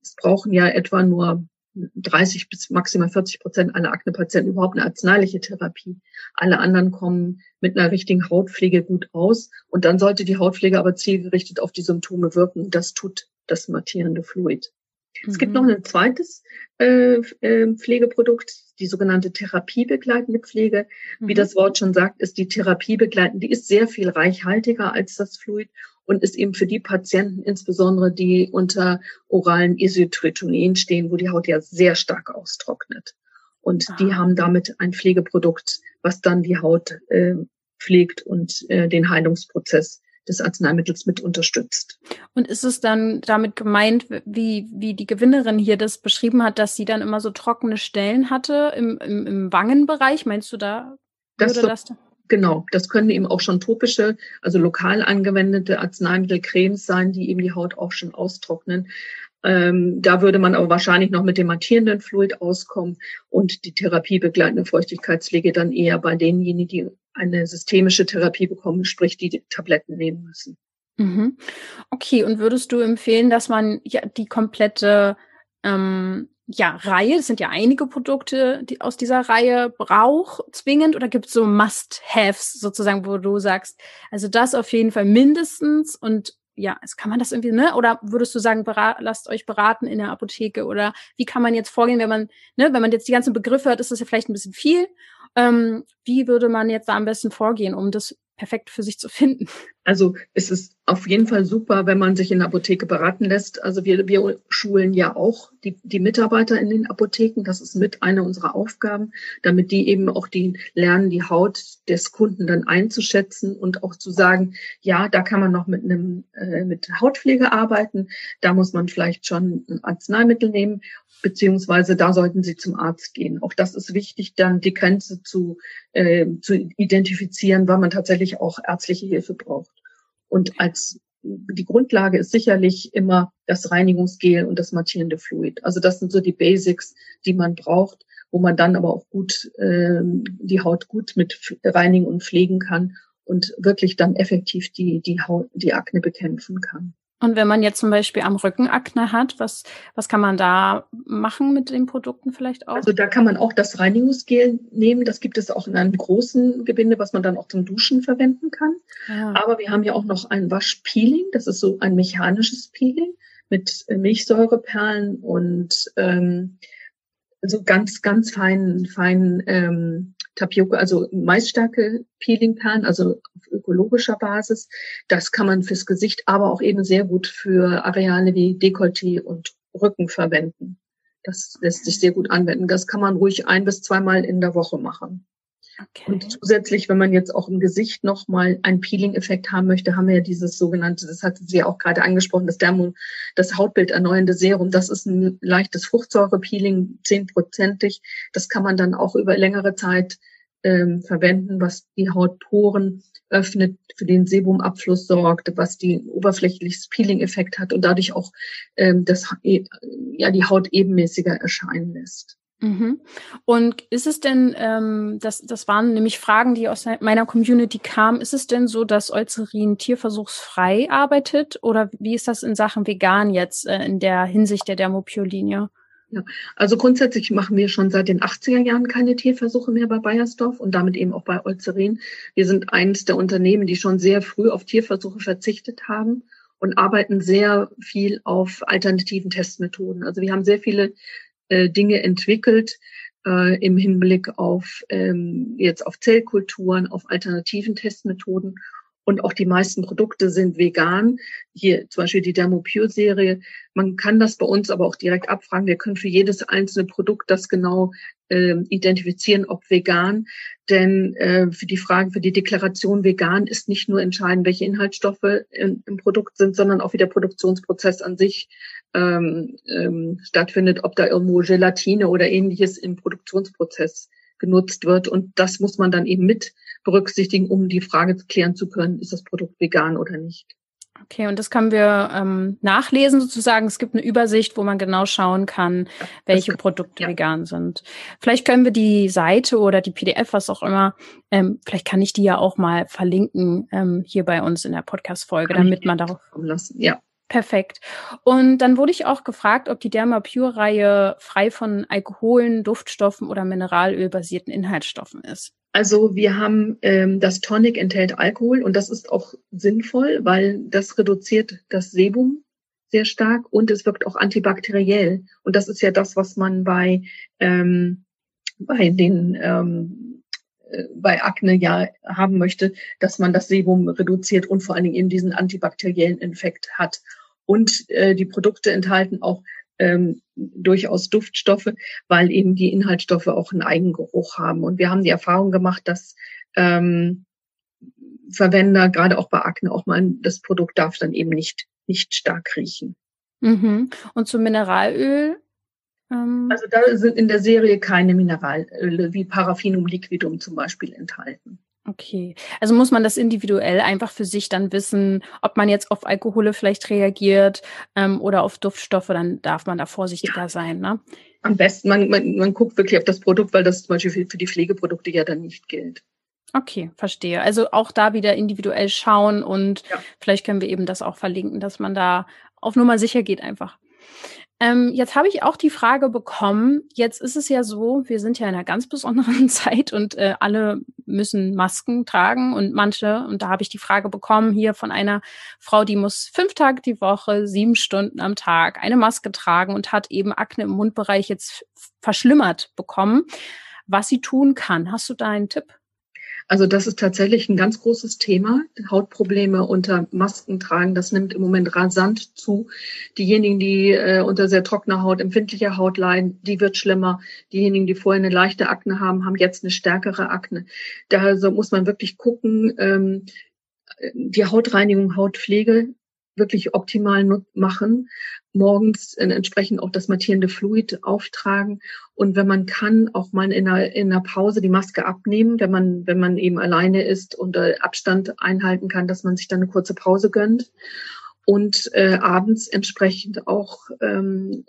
Speaker 2: es brauchen ja etwa nur 30 bis maximal 40 Prozent aller Akne-Patienten überhaupt eine arzneiliche Therapie. Alle anderen kommen mit einer richtigen Hautpflege gut aus. Und dann sollte die Hautpflege aber zielgerichtet auf die Symptome wirken. Das tut das mattierende Fluid. Mhm. Es gibt noch mhm. ein zweites äh, äh, Pflegeprodukt, die sogenannte therapiebegleitende Pflege. Mhm. Wie das Wort schon sagt, ist die therapiebegleitende, die ist sehr viel reichhaltiger als das Fluid und ist eben für die Patienten insbesondere, die unter oralen Isotretinoin stehen, wo die Haut ja sehr stark austrocknet. Und ah. die haben damit ein Pflegeprodukt, was dann die Haut äh, pflegt und äh, den Heilungsprozess des Arzneimittels mit unterstützt.
Speaker 1: Und ist es dann damit gemeint, wie, wie die Gewinnerin hier das beschrieben hat, dass sie dann immer so trockene Stellen hatte im, im, im Wangenbereich? Meinst du da?
Speaker 2: Das, würde das Genau, das können eben auch schon topische, also lokal angewendete Arzneimittelcremes sein, die eben die Haut auch schon austrocknen. Ähm, da würde man aber wahrscheinlich noch mit dem mattierenden Fluid auskommen und die therapiebegleitende Feuchtigkeitspflege dann eher bei denjenigen, die eine systemische Therapie bekommen, sprich die, Tabletten nehmen müssen.
Speaker 1: Mhm. Okay, und würdest du empfehlen, dass man ja die komplette ähm, ja, Reihe, das sind ja einige Produkte, die aus dieser Reihe braucht zwingend oder gibt es so Must-Haves sozusagen, wo du sagst, also das auf jeden Fall mindestens und ja, es kann man das irgendwie, ne? Oder würdest du sagen, lasst euch beraten in der Apotheke oder wie kann man jetzt vorgehen, wenn man, ne, wenn man jetzt die ganzen Begriffe hört, ist das ja vielleicht ein bisschen viel. Ähm, wie würde man jetzt da am besten vorgehen, um das perfekt für sich zu finden?
Speaker 2: Also es ist auf jeden Fall super, wenn man sich in der Apotheke beraten lässt. Also wir, wir schulen ja auch die, die Mitarbeiter in den Apotheken. Das ist mit einer unserer Aufgaben, damit die eben auch die lernen, die Haut des Kunden dann einzuschätzen und auch zu sagen, ja, da kann man noch mit einem äh, mit Hautpflege arbeiten. Da muss man vielleicht schon ein Arzneimittel nehmen, beziehungsweise da sollten sie zum Arzt gehen. Auch das ist wichtig, dann die Grenze zu, äh, zu identifizieren, weil man tatsächlich auch ärztliche Hilfe braucht. Und als die Grundlage ist sicherlich immer das Reinigungsgel und das mattierende Fluid. Also das sind so die Basics, die man braucht, wo man dann aber auch gut äh, die Haut gut mit reinigen und pflegen kann und wirklich dann effektiv die die Haut die Akne bekämpfen kann.
Speaker 1: Und wenn man jetzt zum Beispiel am Rücken Akne hat, was, was kann man da machen mit den Produkten vielleicht auch?
Speaker 2: Also da kann man auch das Reinigungsgel nehmen. Das gibt es auch in einem großen Gebinde, was man dann auch zum Duschen verwenden kann. Ja. Ah. Aber wir haben ja auch noch ein Waschpeeling. Das ist so ein mechanisches Peeling mit Milchsäureperlen und ähm, so ganz, ganz feinen, feinen ähm, Tapioca, also Maisstärke Peelingperlen, also auf ökologischer Basis. Das kann man fürs Gesicht, aber auch eben sehr gut für Areale wie Dekolleté und Rücken verwenden. Das lässt sich sehr gut anwenden. Das kann man ruhig ein bis zweimal in der Woche machen. Okay. Und zusätzlich, wenn man jetzt auch im Gesicht nochmal einen Peeling-Effekt haben möchte, haben wir ja dieses sogenannte, das hat sie ja auch gerade angesprochen, das Dermo, das Hautbild erneuernde Serum. Das ist ein leichtes Fruchtsäure-Peeling, zehnprozentig. Das kann man dann auch über längere Zeit ähm, verwenden, was die Hautporen öffnet, für den Sebumabfluss sorgt, was die oberflächliches Peeling-Effekt hat und dadurch auch ähm, das, ja, die Haut ebenmäßiger erscheinen lässt.
Speaker 1: Mhm. Und ist es denn, ähm, das, das waren nämlich Fragen, die aus meiner Community kamen, ist es denn so, dass Eucerin tierversuchsfrei arbeitet oder wie ist das in Sachen vegan jetzt äh, in der Hinsicht der Dermopio-Linie?
Speaker 2: Ja, also grundsätzlich machen wir schon seit den 80er Jahren keine Tierversuche mehr bei Bayersdorf und damit eben auch bei Eucerin. Wir sind eines der Unternehmen, die schon sehr früh auf Tierversuche verzichtet haben und arbeiten sehr viel auf alternativen Testmethoden. Also wir haben sehr viele äh, Dinge entwickelt äh, im Hinblick auf ähm, jetzt auf Zellkulturen, auf alternativen Testmethoden. Und auch die meisten Produkte sind vegan. Hier zum Beispiel die Dermopure-Serie. Man kann das bei uns aber auch direkt abfragen. Wir können für jedes einzelne Produkt das genau äh, identifizieren, ob vegan. Denn äh, für die Fragen, für die Deklaration vegan ist nicht nur entscheidend, welche Inhaltsstoffe in, im Produkt sind, sondern auch wie der Produktionsprozess an sich ähm, ähm, stattfindet, ob da irgendwo Gelatine oder ähnliches im Produktionsprozess genutzt wird. Und das muss man dann eben mit berücksichtigen, um die Frage klären zu können, ist das Produkt vegan oder nicht.
Speaker 1: Okay, und das können wir ähm, nachlesen sozusagen. Es gibt eine Übersicht, wo man genau schauen kann, welche kann, Produkte ja. vegan sind. Vielleicht können wir die Seite oder die PDF, was auch immer, ähm, vielleicht kann ich die ja auch mal verlinken ähm, hier bei uns in der Podcast-Folge, damit man darauf.
Speaker 2: Lassen. Ja,
Speaker 1: Perfekt. Und dann wurde ich auch gefragt, ob die Derma Pure Reihe frei von Alkoholen, Duftstoffen oder mineralölbasierten Inhaltsstoffen ist.
Speaker 2: Also wir haben ähm, das Tonic enthält Alkohol und das ist auch sinnvoll, weil das reduziert das Sebum sehr stark und es wirkt auch antibakteriell. Und das ist ja das, was man bei ähm, bei den ähm, äh, bei Akne ja haben möchte, dass man das Sebum reduziert und vor allen Dingen eben diesen antibakteriellen Effekt hat. Und äh, die Produkte enthalten auch ähm, durchaus Duftstoffe, weil eben die Inhaltsstoffe auch einen Eigengeruch haben. Und wir haben die Erfahrung gemacht, dass ähm, Verwender, gerade auch bei Akne, auch mal das Produkt darf dann eben nicht, nicht stark riechen.
Speaker 1: Mhm. Und zum Mineralöl?
Speaker 2: Ähm also da sind in der Serie keine Mineralöle wie Paraffinum liquidum zum Beispiel enthalten.
Speaker 1: Okay. Also muss man das individuell einfach für sich dann wissen, ob man jetzt auf Alkohole vielleicht reagiert ähm, oder auf Duftstoffe, dann darf man da vorsichtiger ja. sein. Ne?
Speaker 2: Am besten, man, man, man guckt wirklich auf das Produkt, weil das zum Beispiel für, für die Pflegeprodukte ja dann nicht gilt.
Speaker 1: Okay, verstehe. Also auch da wieder individuell schauen und ja. vielleicht können wir eben das auch verlinken, dass man da auf Nummer sicher geht einfach. Ähm, jetzt habe ich auch die Frage bekommen, jetzt ist es ja so, wir sind ja in einer ganz besonderen Zeit und äh, alle müssen Masken tragen und manche, und da habe ich die Frage bekommen hier von einer Frau, die muss fünf Tage die Woche, sieben Stunden am Tag eine Maske tragen und hat eben Akne im Mundbereich jetzt verschlimmert bekommen, was sie tun kann. Hast du da einen Tipp?
Speaker 2: Also das ist tatsächlich ein ganz großes Thema. Hautprobleme unter Masken tragen, das nimmt im Moment rasant zu. Diejenigen, die äh, unter sehr trockener Haut, empfindlicher Haut leiden, die wird schlimmer. Diejenigen, die vorher eine leichte Akne haben, haben jetzt eine stärkere Akne. Da muss man wirklich gucken, ähm, die Hautreinigung, Hautpflege wirklich optimal machen. Morgens entsprechend auch das mattierende Fluid auftragen. Und wenn man kann, auch mal in einer, in einer Pause die Maske abnehmen, wenn man, wenn man eben alleine ist und äh, Abstand einhalten kann, dass man sich dann eine kurze Pause gönnt. Und äh, abends entsprechend auch ähm,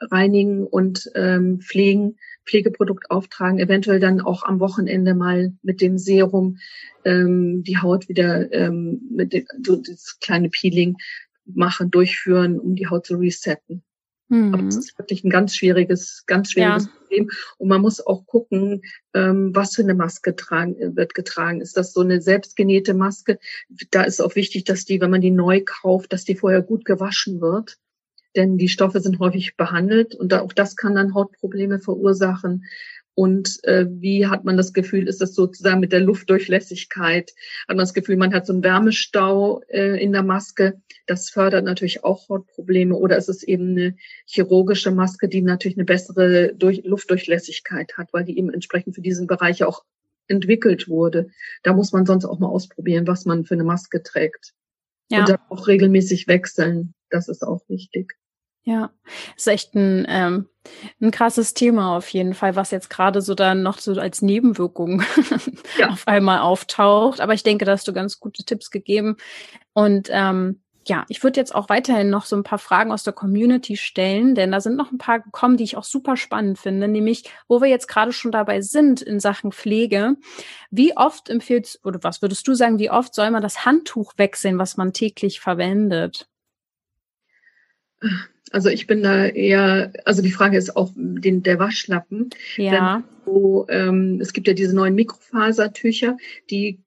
Speaker 2: reinigen und ähm, pflegen, Pflegeprodukt auftragen, eventuell dann auch am Wochenende mal mit dem Serum ähm, die Haut wieder ähm, mit dem, so das kleine Peeling machen, durchführen, um die Haut zu resetten. Mhm. Aber es ist wirklich ein ganz schwieriges, ganz schwieriges ja. Problem. Und man muss auch gucken, ähm, was für eine Maske tragen, wird getragen. Ist das so eine selbstgenähte Maske? Da ist auch wichtig, dass die, wenn man die neu kauft, dass die vorher gut gewaschen wird. Denn die Stoffe sind häufig behandelt und auch das kann dann Hautprobleme verursachen. Und äh, wie hat man das Gefühl, ist das sozusagen mit der Luftdurchlässigkeit? Hat man das Gefühl, man hat so einen Wärmestau äh, in der Maske? Das fördert natürlich auch Hautprobleme. Oder ist es eben eine chirurgische Maske, die natürlich eine bessere Durch Luftdurchlässigkeit hat, weil die eben entsprechend für diesen Bereich auch entwickelt wurde. Da muss man sonst auch mal ausprobieren, was man für eine Maske trägt. Ja. Und dann auch regelmäßig wechseln. Das ist auch wichtig.
Speaker 1: Ja, ist echt ein, ähm, ein krasses Thema auf jeden Fall, was jetzt gerade so dann noch so als Nebenwirkung ja. auf einmal auftaucht. Aber ich denke, da hast du ganz gute Tipps gegeben. Und ähm, ja, ich würde jetzt auch weiterhin noch so ein paar Fragen aus der Community stellen, denn da sind noch ein paar gekommen, die ich auch super spannend finde, nämlich wo wir jetzt gerade schon dabei sind in Sachen Pflege. Wie oft empfiehlt, oder was würdest du sagen, wie oft soll man das Handtuch wechseln, was man täglich verwendet?
Speaker 2: Also ich bin da eher, also die Frage ist auch den, der Waschlappen.
Speaker 1: Ja.
Speaker 2: Denn, wo, ähm, es gibt ja diese neuen Mikrofasertücher, die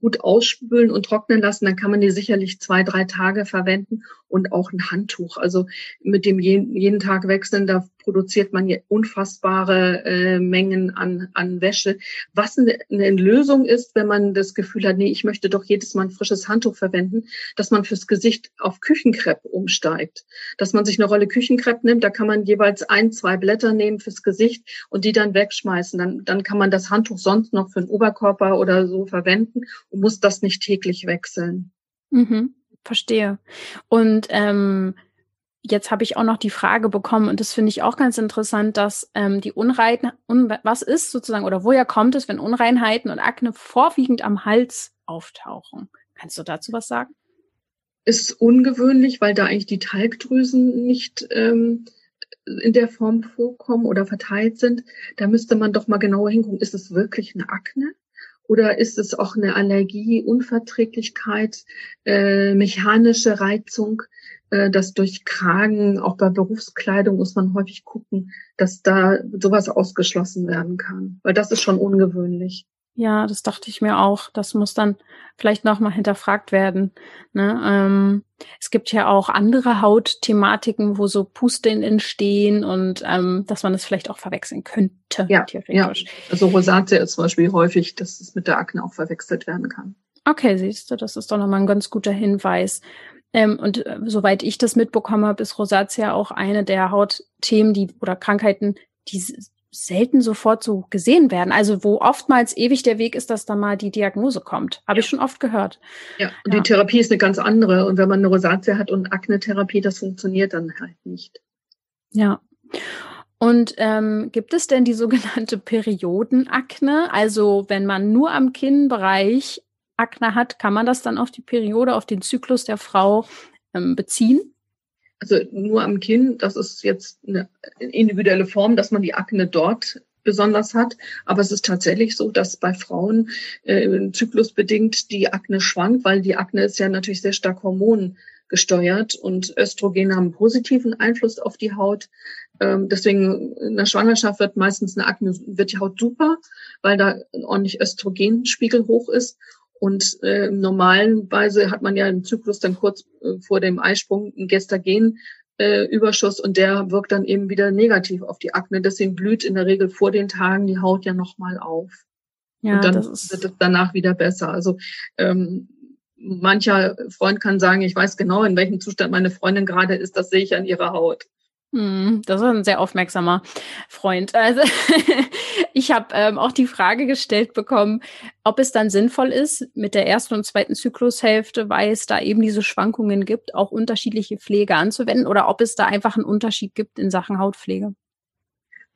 Speaker 2: gut ausspülen und trocknen lassen, dann kann man die sicherlich zwei, drei Tage verwenden und auch ein Handtuch. Also mit dem jeden, jeden Tag wechseln, da produziert man ja unfassbare äh, Mengen an, an Wäsche. Was eine, eine Lösung ist, wenn man das Gefühl hat, nee, ich möchte doch jedes Mal ein frisches Handtuch verwenden, dass man fürs Gesicht auf Küchenkrepp umsteigt. Dass man sich eine Rolle Küchenkrepp nimmt, da kann man jeweils ein, zwei Blätter nehmen fürs Gesicht und die dann wegschmeißen. Dann, dann kann man das Handtuch sonst noch für den Oberkörper oder so verwenden und muss das nicht täglich wechseln.
Speaker 1: Mhm. Verstehe. Und ähm, jetzt habe ich auch noch die Frage bekommen, und das finde ich auch ganz interessant, dass ähm, die Unrein, un was ist sozusagen oder woher kommt es, wenn Unreinheiten und Akne vorwiegend am Hals auftauchen? Kannst du dazu was sagen?
Speaker 2: Ist ungewöhnlich, weil da eigentlich die Talgdrüsen nicht ähm, in der Form vorkommen oder verteilt sind. Da müsste man doch mal genauer hingucken, ist es wirklich eine Akne? Oder ist es auch eine Allergie, Unverträglichkeit, äh, mechanische Reizung, äh, das Durchkragen, auch bei Berufskleidung muss man häufig gucken, dass da sowas ausgeschlossen werden kann, weil das ist schon ungewöhnlich.
Speaker 1: Ja, das dachte ich mir auch. Das muss dann vielleicht nochmal hinterfragt werden. Ne? Ähm, es gibt ja auch andere Hautthematiken, wo so Pusteln entstehen und ähm, dass man das vielleicht auch verwechseln könnte.
Speaker 2: Ja, ja. also Rosatia ist zum Beispiel häufig, dass es mit der Akne auch verwechselt werden kann.
Speaker 1: Okay, siehst du, das ist doch nochmal ein ganz guter Hinweis. Ähm, und äh, soweit ich das mitbekommen habe, ist Rosatia auch eine der Hautthemen, die oder Krankheiten, die selten sofort so gesehen werden. Also wo oftmals ewig der Weg ist, dass da mal die Diagnose kommt. Habe ja. ich schon oft gehört.
Speaker 2: Ja, und ja. die Therapie ist eine ganz andere. Und wenn man eine Rosatia hat und Akne-Therapie, das funktioniert dann halt nicht.
Speaker 1: Ja. Und ähm, gibt es denn die sogenannte Periodenakne? Also wenn man nur am Kinnbereich Akne hat, kann man das dann auf die Periode, auf den Zyklus der Frau ähm, beziehen?
Speaker 2: Also nur am Kinn, das ist jetzt eine individuelle Form, dass man die Akne dort besonders hat. Aber es ist tatsächlich so, dass bei Frauen äh, zyklusbedingt die Akne schwankt, weil die Akne ist ja natürlich sehr stark hormongesteuert und Östrogen haben positiven Einfluss auf die Haut. Ähm, deswegen in der Schwangerschaft wird meistens eine Akne, wird die Haut super, weil da ordentlich Östrogenspiegel hoch ist. Und äh, im normalen Weise hat man ja im Zyklus dann kurz äh, vor dem Eisprung einen Gestagen äh, und der wirkt dann eben wieder negativ auf die Akne. Deswegen blüht in der Regel vor den Tagen die Haut ja nochmal auf. Ja, und dann wird es danach wieder besser. Also ähm, mancher Freund kann sagen, ich weiß genau, in welchem Zustand meine Freundin gerade ist, das sehe ich an ihrer Haut.
Speaker 1: Hm, das ist ein sehr aufmerksamer Freund. Also ich habe ähm, auch die Frage gestellt bekommen, ob es dann sinnvoll ist, mit der ersten und zweiten Zyklushälfte, weil es da eben diese Schwankungen gibt, auch unterschiedliche Pflege anzuwenden oder ob es da einfach einen Unterschied gibt in Sachen Hautpflege.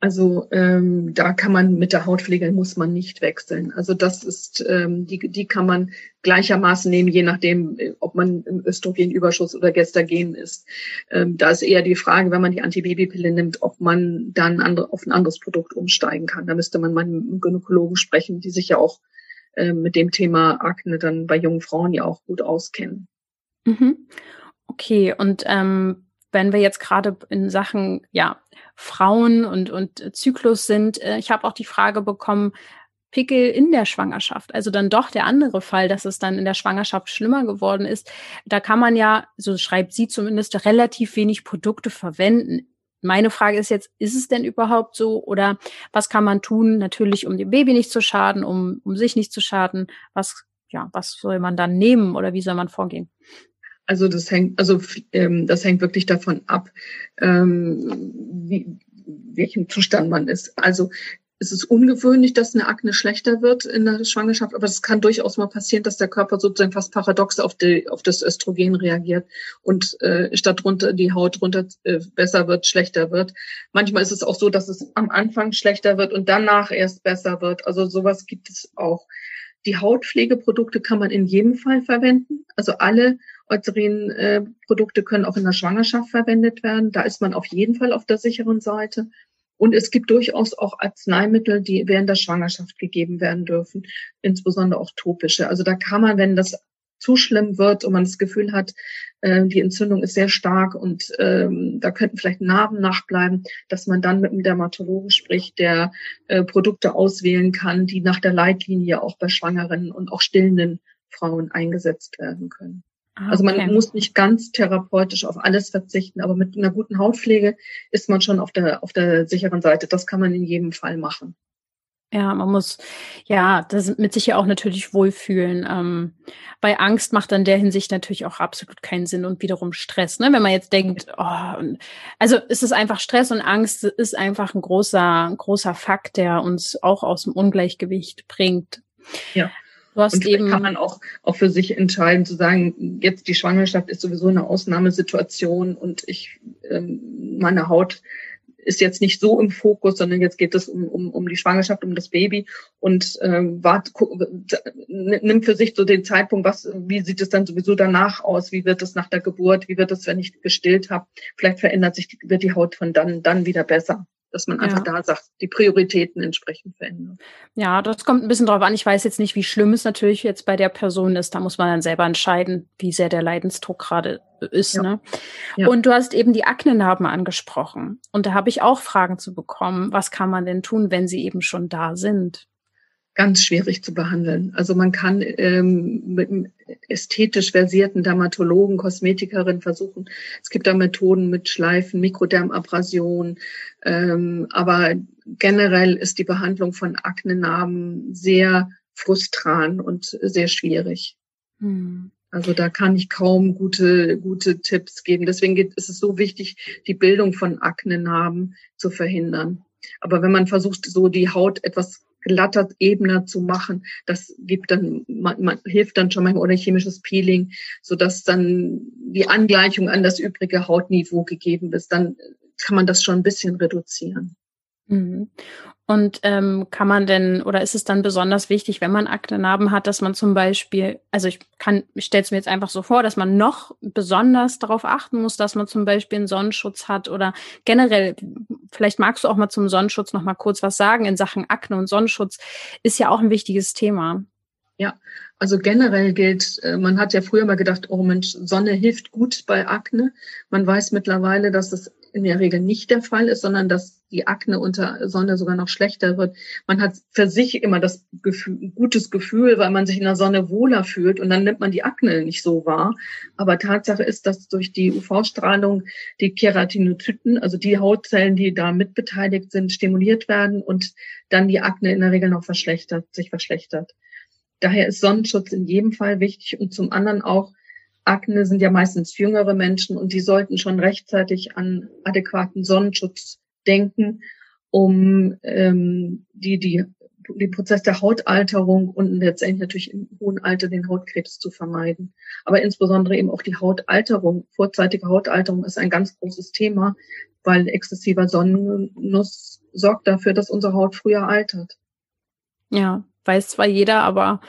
Speaker 2: Also ähm, da kann man mit der Hautpflege muss man nicht wechseln. Also das ist ähm, die die kann man gleichermaßen nehmen, je nachdem, äh, ob man im Östrogenüberschuss oder Gestagen ist. Ähm, da ist eher die Frage, wenn man die Antibabypille nimmt, ob man dann andere, auf ein anderes Produkt umsteigen kann. Da müsste man mal mit einem Gynäkologen sprechen, die sich ja auch äh, mit dem Thema Akne dann bei jungen Frauen ja auch gut auskennen.
Speaker 1: Mhm. Okay, und ähm, wenn wir jetzt gerade in Sachen ja Frauen und und Zyklus sind, äh, ich habe auch die Frage bekommen, Pickel in der Schwangerschaft, also dann doch der andere Fall, dass es dann in der Schwangerschaft schlimmer geworden ist. Da kann man ja, so schreibt sie zumindest, relativ wenig Produkte verwenden. Meine Frage ist jetzt, ist es denn überhaupt so oder was kann man tun, natürlich um dem Baby nicht zu schaden, um, um sich nicht zu schaden? Was, ja, was soll man dann nehmen oder wie soll man vorgehen?
Speaker 2: Also das hängt, also ähm, das hängt wirklich davon ab, ähm, wie, welchem Zustand man ist. Also es ist ungewöhnlich, dass eine Akne schlechter wird in der Schwangerschaft, aber es kann durchaus mal passieren, dass der Körper sozusagen fast paradox auf, die, auf das Östrogen reagiert und äh, statt runter die Haut runter äh, besser wird, schlechter wird. Manchmal ist es auch so, dass es am Anfang schlechter wird und danach erst besser wird. Also sowas gibt es auch. Die Hautpflegeprodukte kann man in jedem Fall verwenden. Also alle Eucerin-Produkte können auch in der Schwangerschaft verwendet werden. Da ist man auf jeden Fall auf der sicheren Seite. Und es gibt durchaus auch Arzneimittel, die während der Schwangerschaft gegeben werden dürfen, insbesondere auch topische. Also da kann man, wenn das zu schlimm wird und man das Gefühl hat, äh, die Entzündung ist sehr stark und ähm, da könnten vielleicht Narben nachbleiben, dass man dann mit dem Dermatologen spricht, der äh, Produkte auswählen kann, die nach der Leitlinie auch bei Schwangeren und auch stillenden Frauen eingesetzt werden können. Ah, also man okay. muss nicht ganz therapeutisch auf alles verzichten, aber mit einer guten Hautpflege ist man schon auf der, auf der sicheren Seite. Das kann man in jedem Fall machen.
Speaker 1: Ja, man muss ja das mit sich ja auch natürlich wohlfühlen. Ähm, bei Angst macht dann der Hinsicht natürlich auch absolut keinen Sinn und wiederum Stress. Ne? Wenn man jetzt denkt, oh, also es ist einfach Stress und Angst ist einfach ein großer, großer Fakt, der uns auch aus dem Ungleichgewicht bringt.
Speaker 2: Ja. Du hast und eben kann man auch, auch für sich entscheiden, zu sagen, jetzt die Schwangerschaft ist sowieso eine Ausnahmesituation und ich, ähm, meine Haut ist jetzt nicht so im Fokus, sondern jetzt geht es um, um, um die Schwangerschaft, um das Baby. Und ähm, wart, nimm für sich so den Zeitpunkt, was, wie sieht es dann sowieso danach aus, wie wird es nach der Geburt, wie wird es, wenn ich gestillt habe, vielleicht verändert sich, wird die Haut von dann, dann wieder besser dass man einfach ja. da sagt, die Prioritäten entsprechend verändern.
Speaker 1: Ja, das kommt ein bisschen drauf an. Ich weiß jetzt nicht, wie schlimm es natürlich jetzt bei der Person ist. Da muss man dann selber entscheiden, wie sehr der Leidensdruck gerade ist. Ja. Ne? Ja. Und du hast eben die Aknenarben angesprochen. Und da habe ich auch Fragen zu bekommen. Was kann man denn tun, wenn sie eben schon da sind?
Speaker 2: Ganz schwierig zu behandeln. Also man kann ähm, mit einem ästhetisch versierten Dermatologen, Kosmetikerin versuchen. Es gibt da Methoden mit Schleifen, Mikrodermabrasion, ähm, aber generell ist die Behandlung von Aknenarben sehr frustran und sehr schwierig. Hm. Also da kann ich kaum gute, gute Tipps geben. Deswegen ist es so wichtig, die Bildung von Aknenarben zu verhindern. Aber wenn man versucht, so die Haut etwas glatter, ebener zu machen. Das gibt dann, man, man hilft dann schon manchmal oder chemisches Peeling, so dass dann die Angleichung an das übrige Hautniveau gegeben ist. Dann kann man das schon ein bisschen reduzieren.
Speaker 1: Mhm. Und ähm, kann man denn, oder ist es dann besonders wichtig, wenn man Aknenarben hat, dass man zum Beispiel, also ich kann, ich stelle es mir jetzt einfach so vor, dass man noch besonders darauf achten muss, dass man zum Beispiel einen Sonnenschutz hat oder generell, vielleicht magst du auch mal zum Sonnenschutz noch mal kurz was sagen in Sachen Akne und Sonnenschutz ist ja auch ein wichtiges Thema.
Speaker 2: Ja, also generell gilt, äh, man hat ja früher mal gedacht, oh Mensch, Sonne hilft gut bei Akne. Man weiß mittlerweile, dass es in der Regel nicht der Fall ist, sondern dass die Akne unter Sonne sogar noch schlechter wird. Man hat für sich immer das Gefühl, gutes Gefühl, weil man sich in der Sonne wohler fühlt und dann nimmt man die Akne nicht so wahr. Aber Tatsache ist, dass durch die UV-Strahlung die Keratinozyten, also die Hautzellen, die da mitbeteiligt sind, stimuliert werden und dann die Akne in der Regel noch verschlechtert, sich verschlechtert. Daher ist Sonnenschutz in jedem Fall wichtig und zum anderen auch Akne sind ja meistens jüngere Menschen und die sollten schon rechtzeitig an adäquaten Sonnenschutz denken, um ähm, die, die, den Prozess der Hautalterung und letztendlich natürlich im hohen Alter den Hautkrebs zu vermeiden. Aber insbesondere eben auch die Hautalterung, vorzeitige Hautalterung ist ein ganz großes Thema, weil exzessiver Sonnennuss sorgt dafür, dass unsere Haut früher altert.
Speaker 1: Ja, weiß zwar jeder, aber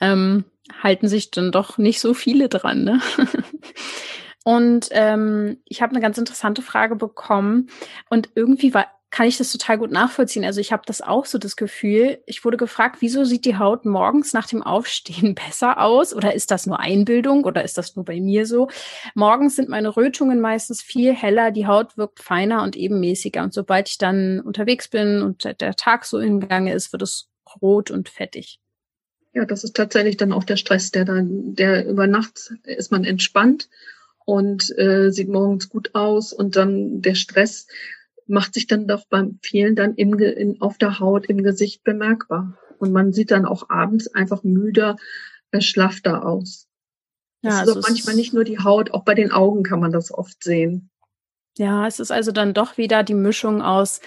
Speaker 1: ähm, halten sich dann doch nicht so viele dran. Ne? Und ähm, ich habe eine ganz interessante Frage bekommen und irgendwie war kann ich das total gut nachvollziehen. Also ich habe das auch so das Gefühl, ich wurde gefragt, wieso sieht die Haut morgens nach dem Aufstehen besser aus? Oder ist das nur Einbildung oder ist das nur bei mir so? Morgens sind meine Rötungen meistens viel heller, die Haut wirkt feiner und ebenmäßiger. Und sobald ich dann unterwegs bin und der Tag so im Gange ist, wird es rot und fettig.
Speaker 2: Ja, das ist tatsächlich dann auch der Stress, der dann, der über Nacht ist man entspannt und äh, sieht morgens gut aus und dann der Stress macht sich dann doch beim vielen dann im, in, auf der Haut, im Gesicht bemerkbar. Und man sieht dann auch abends einfach müder, äh, schlafter aus. Ja, das ist also auch manchmal nicht nur die Haut, auch bei den Augen kann man das oft sehen.
Speaker 1: Ja, es ist also dann doch wieder die Mischung aus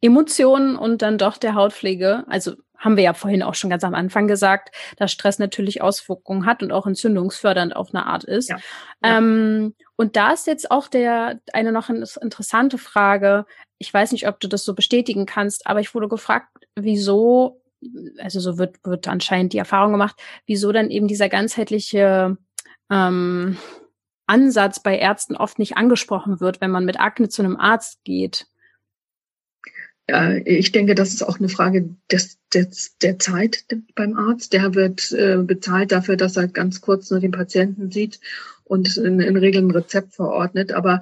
Speaker 1: Emotionen und dann doch der Hautpflege. Also haben wir ja vorhin auch schon ganz am Anfang gesagt, dass Stress natürlich Auswirkungen hat und auch entzündungsfördernd auf eine Art ist. Ja. Ähm, und da ist jetzt auch der eine noch interessante Frage. Ich weiß nicht, ob du das so bestätigen kannst, aber ich wurde gefragt, wieso, also so wird, wird anscheinend die Erfahrung gemacht, wieso dann eben dieser ganzheitliche ähm, Ansatz bei Ärzten oft nicht angesprochen wird, wenn man mit Akne zu einem Arzt geht.
Speaker 2: Ja, ich denke, das ist auch eine Frage des, des, der Zeit beim Arzt. Der wird äh, bezahlt dafür, dass er ganz kurz nur den Patienten sieht und in, in Regeln ein Rezept verordnet. Aber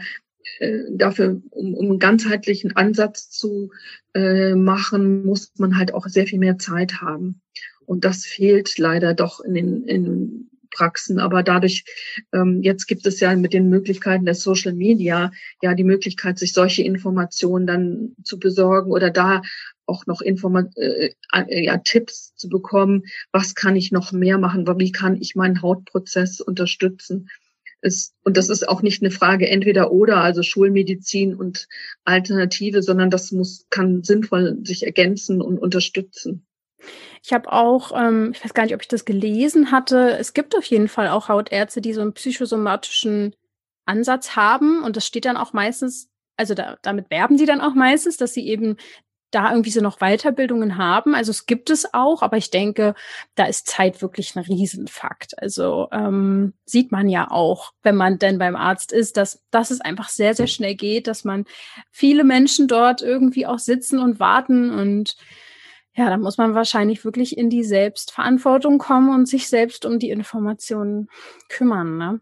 Speaker 2: äh, dafür, um, um einen ganzheitlichen Ansatz zu äh, machen, muss man halt auch sehr viel mehr Zeit haben. Und das fehlt leider doch in den, in Praxen. Aber dadurch, ähm, jetzt gibt es ja mit den Möglichkeiten der Social Media ja die Möglichkeit, sich solche Informationen dann zu besorgen oder da auch noch Informa äh, äh, ja, Tipps zu bekommen, was kann ich noch mehr machen, wie kann ich meinen Hautprozess unterstützen. Es, und das ist auch nicht eine Frage entweder oder, also Schulmedizin und Alternative, sondern das muss, kann sinnvoll sich ergänzen und unterstützen.
Speaker 1: Ich habe auch, ähm, ich weiß gar nicht, ob ich das gelesen hatte, es gibt auf jeden Fall auch Hautärzte, die so einen psychosomatischen Ansatz haben und das steht dann auch meistens, also da, damit werben sie dann auch meistens, dass sie eben da irgendwie so noch Weiterbildungen haben. Also es gibt es auch, aber ich denke, da ist Zeit wirklich ein Riesenfakt. Also ähm, sieht man ja auch, wenn man denn beim Arzt ist, dass, dass es einfach sehr, sehr schnell geht, dass man viele Menschen dort irgendwie auch sitzen und warten und ja, da muss man wahrscheinlich wirklich in die Selbstverantwortung kommen und sich selbst um die Informationen kümmern. Ne?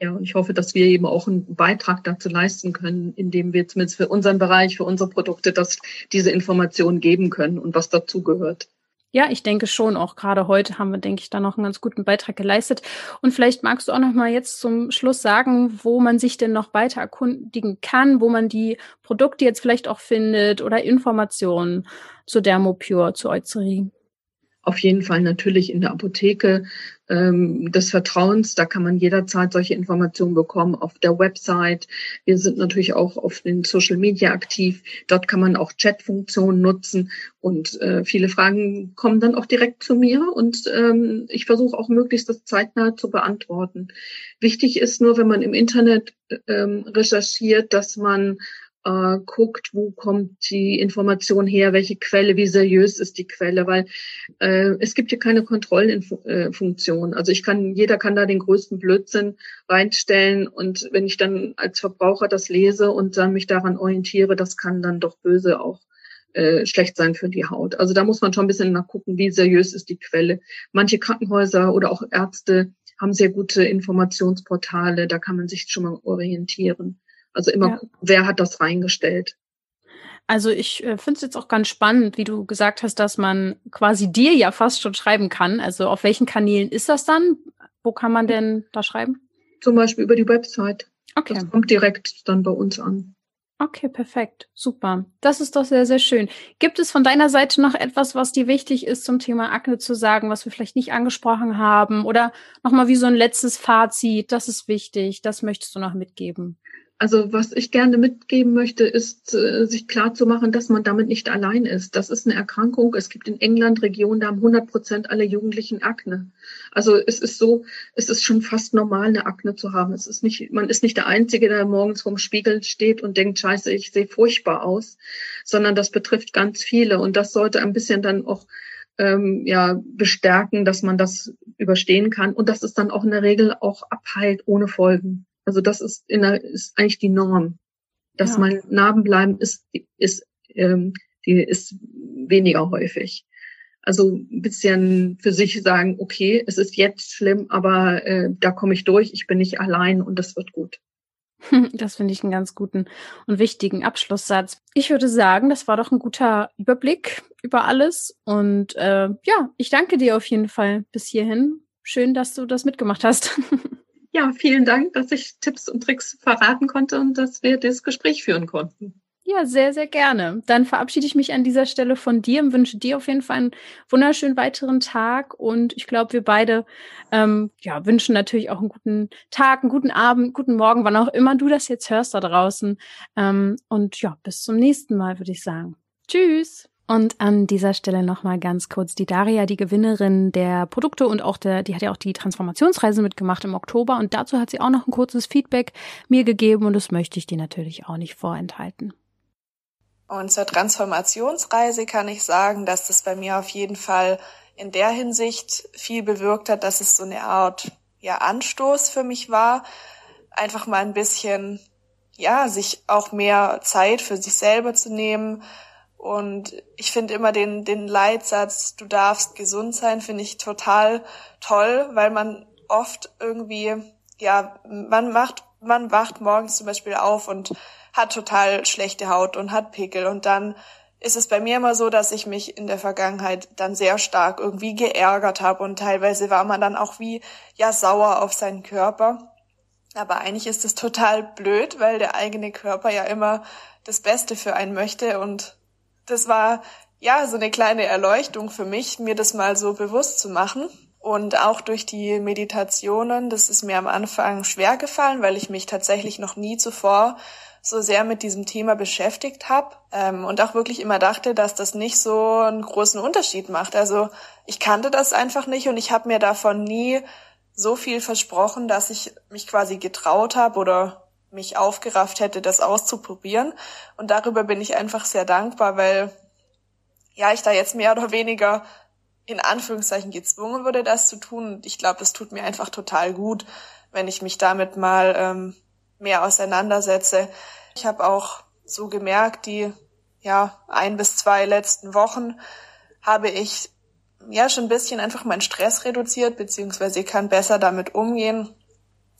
Speaker 2: Ja, und ich hoffe, dass wir eben auch einen Beitrag dazu leisten können, indem wir zumindest für unseren Bereich, für unsere Produkte, dass diese Informationen geben können und was dazugehört.
Speaker 1: Ja, ich denke schon. Auch gerade heute haben wir, denke ich, da noch einen ganz guten Beitrag geleistet. Und vielleicht magst du auch noch mal jetzt zum Schluss sagen, wo man sich denn noch weiter erkundigen kann, wo man die Produkte jetzt vielleicht auch findet oder Informationen zu Dermopure, zu Eucerin
Speaker 2: auf jeden Fall natürlich in der Apotheke ähm, des Vertrauens. Da kann man jederzeit solche Informationen bekommen auf der Website. Wir sind natürlich auch auf den Social Media aktiv. Dort kann man auch Chatfunktionen nutzen und äh, viele Fragen kommen dann auch direkt zu mir und ähm, ich versuche auch möglichst das zeitnah zu beantworten. Wichtig ist nur, wenn man im Internet ähm, recherchiert, dass man äh, guckt, wo kommt die Information her, welche Quelle, wie seriös ist die Quelle, weil äh, es gibt hier keine Kontrollfunktion. Also ich kann, jeder kann da den größten Blödsinn reinstellen und wenn ich dann als Verbraucher das lese und dann mich daran orientiere, das kann dann doch böse auch äh, schlecht sein für die Haut. Also da muss man schon ein bisschen nachgucken, wie seriös ist die Quelle. Manche Krankenhäuser oder auch Ärzte haben sehr gute Informationsportale, da kann man sich schon mal orientieren. Also immer, ja. wer hat das reingestellt?
Speaker 1: Also ich äh, finde es jetzt auch ganz spannend, wie du gesagt hast, dass man quasi dir ja fast schon schreiben kann. Also auf welchen Kanälen ist das dann? Wo kann man denn da schreiben?
Speaker 2: Zum Beispiel über die Website. Okay. Das kommt direkt dann bei uns an.
Speaker 1: Okay, perfekt. Super. Das ist doch sehr, sehr schön. Gibt es von deiner Seite noch etwas, was dir wichtig ist zum Thema Akne zu sagen, was wir vielleicht nicht angesprochen haben? Oder nochmal wie so ein letztes Fazit, das ist wichtig, das möchtest du noch mitgeben?
Speaker 2: Also was ich gerne mitgeben möchte, ist, äh, sich klar zu machen, dass man damit nicht allein ist. Das ist eine Erkrankung. Es gibt in England Regionen, da haben 100 Prozent aller Jugendlichen Akne. Also es ist so, es ist schon fast normal, eine Akne zu haben. Es ist nicht, man ist nicht der Einzige, der morgens vorm Spiegel steht und denkt, scheiße, ich sehe furchtbar aus, sondern das betrifft ganz viele. Und das sollte ein bisschen dann auch ähm, ja bestärken, dass man das überstehen kann und dass es dann auch in der Regel auch abheilt ohne Folgen. Also das ist, in der, ist eigentlich die Norm. Dass ja. mein Narben bleiben ist, ist ähm, die ist weniger häufig. Also ein bisschen für sich sagen, okay, es ist jetzt schlimm, aber äh, da komme ich durch, ich bin nicht allein und das wird gut.
Speaker 1: Das finde ich einen ganz guten und wichtigen Abschlusssatz. Ich würde sagen, das war doch ein guter Überblick über alles. Und äh, ja, ich danke dir auf jeden Fall bis hierhin. Schön, dass du das mitgemacht hast.
Speaker 2: Ja, vielen Dank, dass ich Tipps und Tricks verraten konnte und dass wir das Gespräch führen konnten.
Speaker 1: Ja, sehr, sehr gerne. Dann verabschiede ich mich an dieser Stelle von dir und wünsche dir auf jeden Fall einen wunderschönen weiteren Tag. Und ich glaube, wir beide ähm, ja, wünschen natürlich auch einen guten Tag, einen guten Abend, guten Morgen, wann auch immer du das jetzt hörst da draußen. Ähm, und ja, bis zum nächsten Mal, würde ich sagen. Tschüss. Und an dieser Stelle nochmal ganz kurz die Daria, die Gewinnerin der Produkte und auch der, die hat ja auch die Transformationsreise mitgemacht im Oktober und dazu hat sie auch noch ein kurzes Feedback mir gegeben und das möchte ich dir natürlich auch nicht vorenthalten.
Speaker 3: Und zur Transformationsreise kann ich sagen, dass das bei mir auf jeden Fall in der Hinsicht viel bewirkt hat, dass es so eine Art ja Anstoß für mich war, einfach mal ein bisschen ja, sich auch mehr Zeit für sich selber zu nehmen. Und ich finde immer den, den Leitsatz, du darfst gesund sein, finde ich total toll, weil man oft irgendwie, ja, man macht, man wacht morgens zum Beispiel auf und hat total schlechte Haut und hat Pickel. Und dann ist es bei mir immer so, dass ich mich in der Vergangenheit dann sehr stark irgendwie geärgert habe und teilweise war man dann auch wie ja sauer auf seinen Körper. Aber eigentlich ist es total blöd, weil der eigene Körper ja immer das Beste für einen möchte. Und das war ja so eine kleine Erleuchtung für mich, mir das mal so bewusst zu machen. Und auch durch die Meditationen, das ist mir am Anfang schwer gefallen, weil ich mich tatsächlich noch nie zuvor so sehr mit diesem Thema beschäftigt habe ähm, und auch wirklich immer dachte, dass das nicht so einen großen Unterschied macht. Also ich kannte das einfach nicht und ich habe mir davon nie so viel versprochen, dass ich mich quasi getraut habe oder mich aufgerafft hätte, das auszuprobieren. Und darüber bin ich einfach sehr dankbar, weil ja, ich da jetzt mehr oder weniger in Anführungszeichen gezwungen wurde, das zu tun. Und ich glaube, das tut mir einfach total gut, wenn ich mich damit mal ähm, mehr auseinandersetze. Ich habe auch so gemerkt, die ja ein bis zwei letzten Wochen habe ich ja schon ein bisschen einfach meinen Stress reduziert, beziehungsweise kann besser damit umgehen.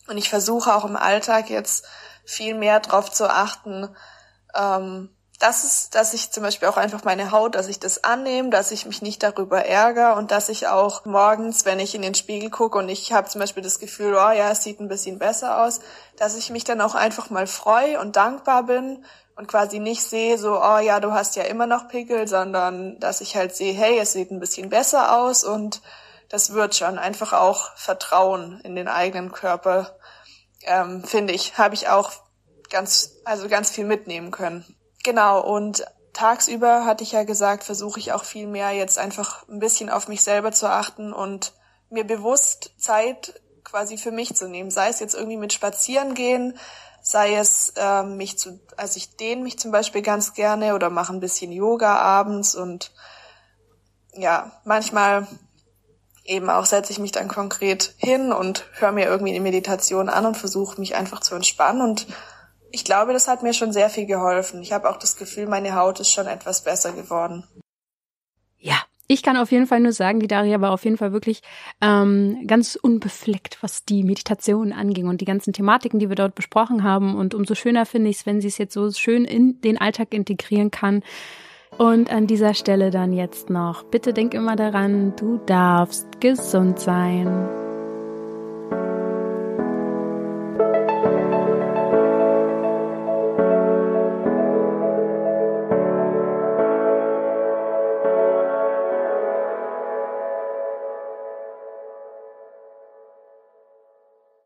Speaker 3: Und ich versuche auch im Alltag jetzt viel mehr darauf zu achten, ähm, das ist, dass ich zum Beispiel auch einfach meine Haut, dass ich das annehme, dass ich mich nicht darüber ärgere und dass ich auch morgens, wenn ich in den Spiegel gucke und ich habe zum Beispiel das Gefühl, oh ja, es sieht ein bisschen besser aus, dass ich mich dann auch einfach mal freue und dankbar bin und quasi nicht sehe, so, oh ja, du hast ja immer noch Pickel, sondern dass ich halt sehe, hey, es sieht ein bisschen besser aus und das wird schon. Einfach auch Vertrauen in den eigenen Körper, ähm, finde ich, habe ich auch ganz, also ganz viel mitnehmen können. Genau, und tagsüber hatte ich ja gesagt, versuche ich auch viel mehr jetzt einfach ein bisschen auf mich selber zu achten und mir bewusst Zeit quasi für mich zu nehmen. Sei es jetzt irgendwie mit Spazieren gehen, sei es äh, mich zu, also ich dehne mich zum Beispiel ganz gerne oder mache ein bisschen Yoga abends und ja, manchmal eben auch setze ich mich dann konkret hin und höre mir irgendwie eine Meditation an und versuche mich einfach zu entspannen und ich glaube, das hat mir schon sehr viel geholfen. Ich habe auch das Gefühl, meine Haut ist schon etwas besser geworden.
Speaker 1: Ja, ich kann auf jeden Fall nur sagen, die Daria war auf jeden Fall wirklich ähm, ganz unbefleckt, was die Meditation anging und die ganzen Thematiken, die wir dort besprochen haben. Und umso schöner finde ich es, wenn sie es jetzt so schön in den Alltag integrieren kann. Und an dieser Stelle dann jetzt noch, bitte denk immer daran, du darfst gesund sein.